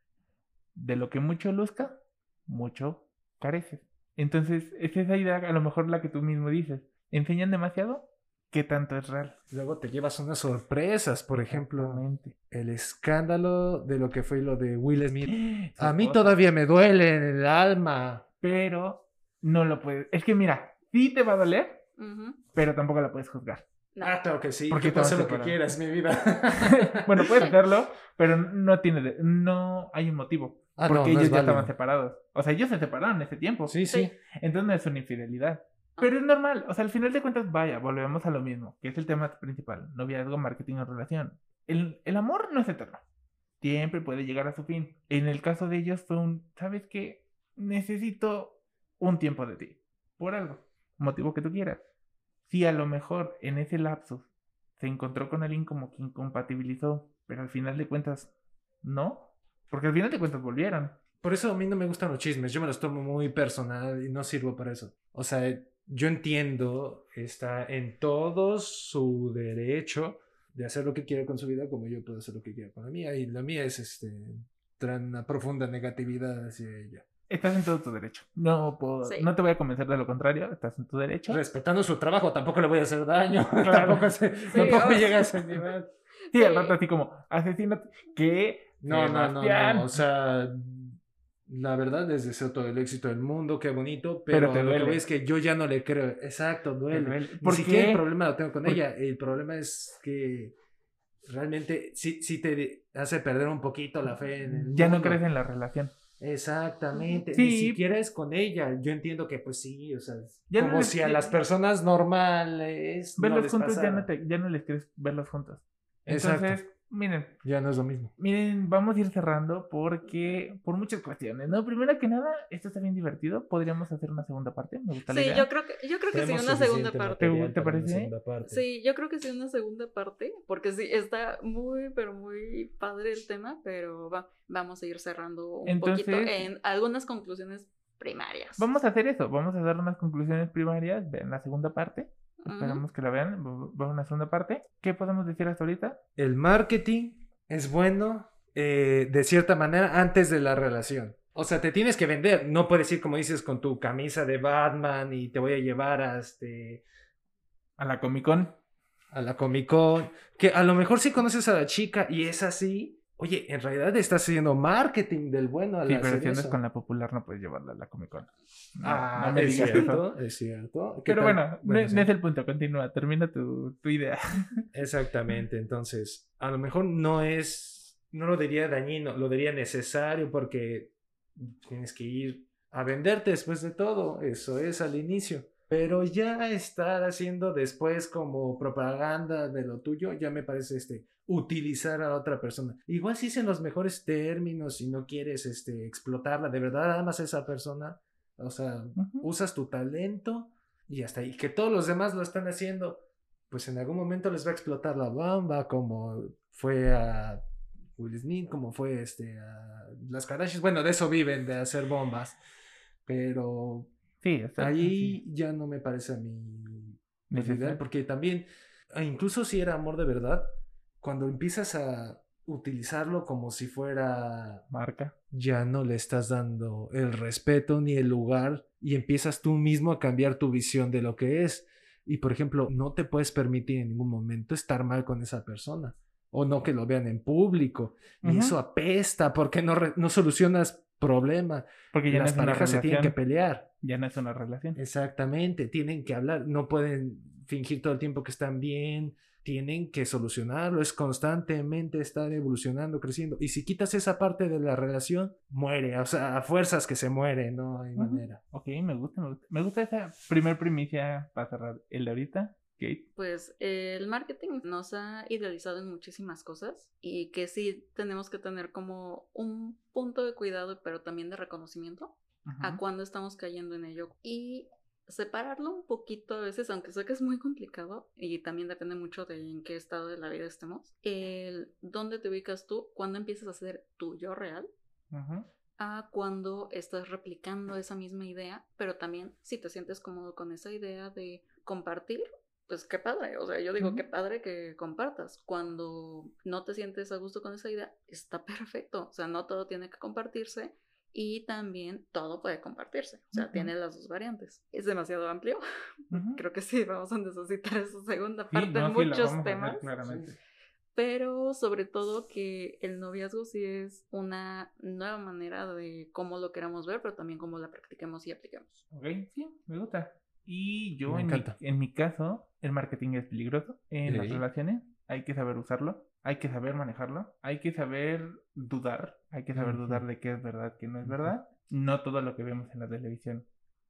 De lo que mucho luzca, mucho careces. Entonces, es esa idea, a lo mejor la que tú mismo dices. Enseñan demasiado, ¿qué tanto es real? Luego te llevas unas sorpresas, por ejemplo, Exactamente. el escándalo de lo que fue lo de Will Smith. A mí todavía me duele en el alma. Pero no lo puedes. Es que mira, sí te va a doler, ujú, pero tampoco la puedes juzgar. no. Ah, claro que sí. Porque puedes hacer lo que quieras, mi vida. bueno, puedes hacerlo, pero no tiene, de- no hay un motivo. Ah, porque no, no ellos es ya estaban válido. separados. O sea, ellos se separaron en ese tiempo. Sí, sí. Entonces no es una infidelidad. Pero es normal. O sea, al final de cuentas, vaya, volvemos a lo mismo, que es el tema principal. Noviazgo, marketing o relación. El, el amor no es eterno. Siempre puede llegar a su fin. En el caso de ellos fue un, ¿sabes qué? Necesito un tiempo de ti. Por algo. Motivo que tú quieras. Si a lo mejor en ese lapsus se encontró con alguien como que incompatibilizó, pero al final de cuentas, no. Porque al final de cuentas volvieron. Por eso a mí no me gustan los chismes. Yo me los tomo muy personal y no sirvo para eso. O sea, yo entiendo, está en todo su derecho de hacer lo que quiera con su vida como yo puedo hacer lo que quiera con la mía. Y la mía es este, traer una profunda negatividad hacia ella. Estás en todo tu derecho. No puedo, Sí. no te voy a convencer de lo contrario. Estás en tu derecho. Respetando su trabajo, tampoco le voy a hacer daño. Claro. tampoco se- tampoco o- llega a ese nivel. Sí, al Sí. rato así como asesino que No, no, no, no. O sea, la verdad les deseo todo el éxito del mundo, qué bonito, Pero pero, te lo que duele. voy es que yo ya no le creo. Exacto, duele. duele. Ni ¿Por siquiera qué? el problema lo tengo con ella. El problema es que realmente sí, sí te hace perder un poquito la fe en el Ya no crees en la relación. Exactamente, Sí. ni siquiera es con ella. Yo entiendo que pues sí, o sea, Ya no como les- si a las personas normales no Verlos les juntos ya no, te, ya no les crees verlos juntos. Exacto. Miren, Ya no es lo mismo. miren, vamos a ir cerrando porque por muchas cuestiones, ¿no? Primero que nada, esto está bien divertido. Podríamos hacer una segunda parte. Me gusta la Sí, idea. yo creo que, yo creo que sí, una segunda parte. ¿Te parece? segunda parte. Sí, yo creo que sí, una segunda parte, porque sí, está muy, pero muy padre el tema, pero va, vamos a ir cerrando un poquito en algunas conclusiones primarias. Vamos a hacer eso. Vamos a dar unas conclusiones primarias. Vean la segunda parte. Esperamos que la vean. Va va una segunda parte. ¿Qué podemos decir hasta ahorita? El marketing es bueno eh, de cierta manera antes de la relación. O sea, te tienes que vender. No puedes ir, como dices, con tu camisa de Batman y te voy a llevar a, este, A la Comic Con. a la Comic Con. Que a lo mejor sí conoces a la chica y es así. Oye, en realidad estás haciendo marketing del bueno al Sí, pero si andas con la popular no puedes llevarla a la Comic Con. No, Ah, no me es digas eso. cierto, es cierto. ¿Qué Pero bueno, no, sí. no es el punto. Continúa. Termina tu, tu idea. Exactamente, entonces, a lo mejor no es, no lo diría dañino, lo diría necesario porque tienes que ir a venderte después de todo, eso es al inicio. Pero ya estar haciendo después como propaganda de lo tuyo, ya me parece este utilizar a otra persona. Igual si es en los mejores términos y no quieres este explotarla, de verdad amas a esa persona, o sea, usas tu talento y hasta ahí. Que todos los demás lo están haciendo, pues en algún momento les va a explotar la bomba, como fue a Will Smith, como fue este a las Kardashians. Bueno, de eso viven, de hacer bombas. Pero Sí, ahí ya no me parece a mí ideal, porque también, ah, incluso si era amor de verdad, cuando empiezas a utilizarlo como si fuera marca. ya no le estás dando el respeto ni el lugar y empiezas tú mismo a cambiar tu visión de lo que es. Y por ejemplo, no te puedes permitir en ningún momento estar mal con esa persona o no que lo vean en público. Y Ujú. eso apesta porque no, no solucionas problemas. Porque ya no Las una parejas se tienen que pelear. Ya no es una relación. Exactamente, tienen que hablar, no pueden fingir todo el tiempo que están bien, tienen que solucionarlo, es constantemente estar evolucionando, creciendo. Y si quitas esa parte de la relación, muere, o sea, a fuerzas que se muere, no hay Ujú. manera. Ok, me gusta, me gusta. Me gusta esa primer primicia para cerrar el de ahorita. Kate. Pues eh, el marketing nos ha idealizado en muchísimas cosas y que sí tenemos que tener como un punto de cuidado, pero también de reconocimiento a Ajá. cuándo estamos cayendo en ello y separarlo un poquito a veces, aunque sé que es muy complicado y también depende mucho de en qué estado de la vida estemos, el dónde te ubicas tú, cuándo empiezas a ser tu yo real a cuando estás replicando esa misma idea, pero también si te sientes cómodo con esa idea de compartir, pues qué padre, o sea, yo digo Ujú. qué padre que compartas. Cuando no te sientes a gusto con esa idea, está perfecto, o sea, no todo tiene que compartirse y también todo puede compartirse, o sea, Ujú. tiene las dos variantes. Es demasiado amplio, Ujú. creo que sí, vamos a necesitar esa segunda Sí, parte no, en sí, muchos hacer temas claramente. pero sobre todo que el noviazgo sí es una nueva manera de cómo lo queramos ver, pero también cómo la practiquemos y apliquemos. Ok, sí, me gusta. Y yo, Me en mi, en mi caso, el marketing es peligroso en las relaciones. Hay que saber usarlo, hay que saber manejarlo, hay que saber dudar, hay que saber dudar de qué es verdad, qué no es verdad. No todo lo que vemos en la televisión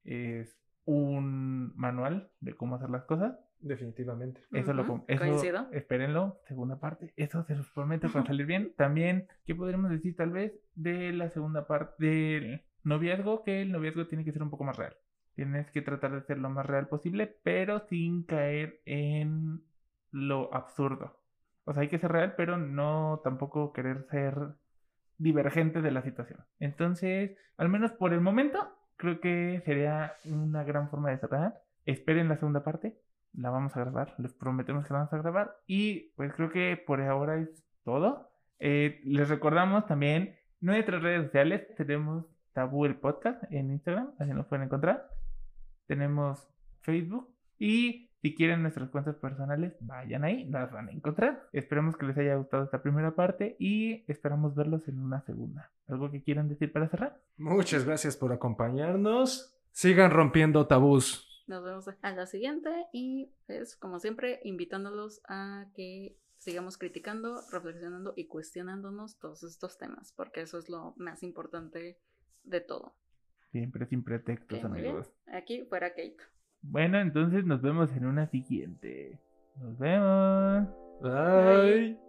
es un manual de cómo hacer las cosas. Definitivamente. Eso lo Ujú, com- eso, coincido. espérenlo, segunda parte. Eso se los prometo que va a salir bien. También, ¿qué podríamos decir tal vez de la segunda parte del noviazgo? Que el noviazgo tiene que ser un poco más real. Tienes que tratar de ser lo más real posible, pero sin caer en lo absurdo. O sea, hay que ser real, pero no tampoco querer ser divergente de la situación. Entonces, al menos por el momento, creo que sería una gran forma de cerrar. Esperen la segunda parte la vamos a grabar, les prometemos que la vamos a grabar y pues creo que por ahora es todo. Eh, les recordamos también nuestras redes sociales, tenemos Tabú el Podcast en Instagram, así nos pueden encontrar. Tenemos Facebook y Si quieren nuestras cuentas personales, vayan ahí, las van a encontrar. Esperemos que les haya gustado esta primera parte y esperamos verlos en una segunda. ¿Algo que quieran decir para cerrar? Muchas gracias por acompañarnos. Sigan rompiendo tabús. Nos vemos a la siguiente y pues como siempre invitándolos a que sigamos criticando, reflexionando y cuestionándonos todos estos temas, porque eso es lo más importante de todo. Siempre sin pretextos, amigos. Aquí fuera Kate. Bueno, entonces nos vemos en una siguiente. Nos vemos. Bye.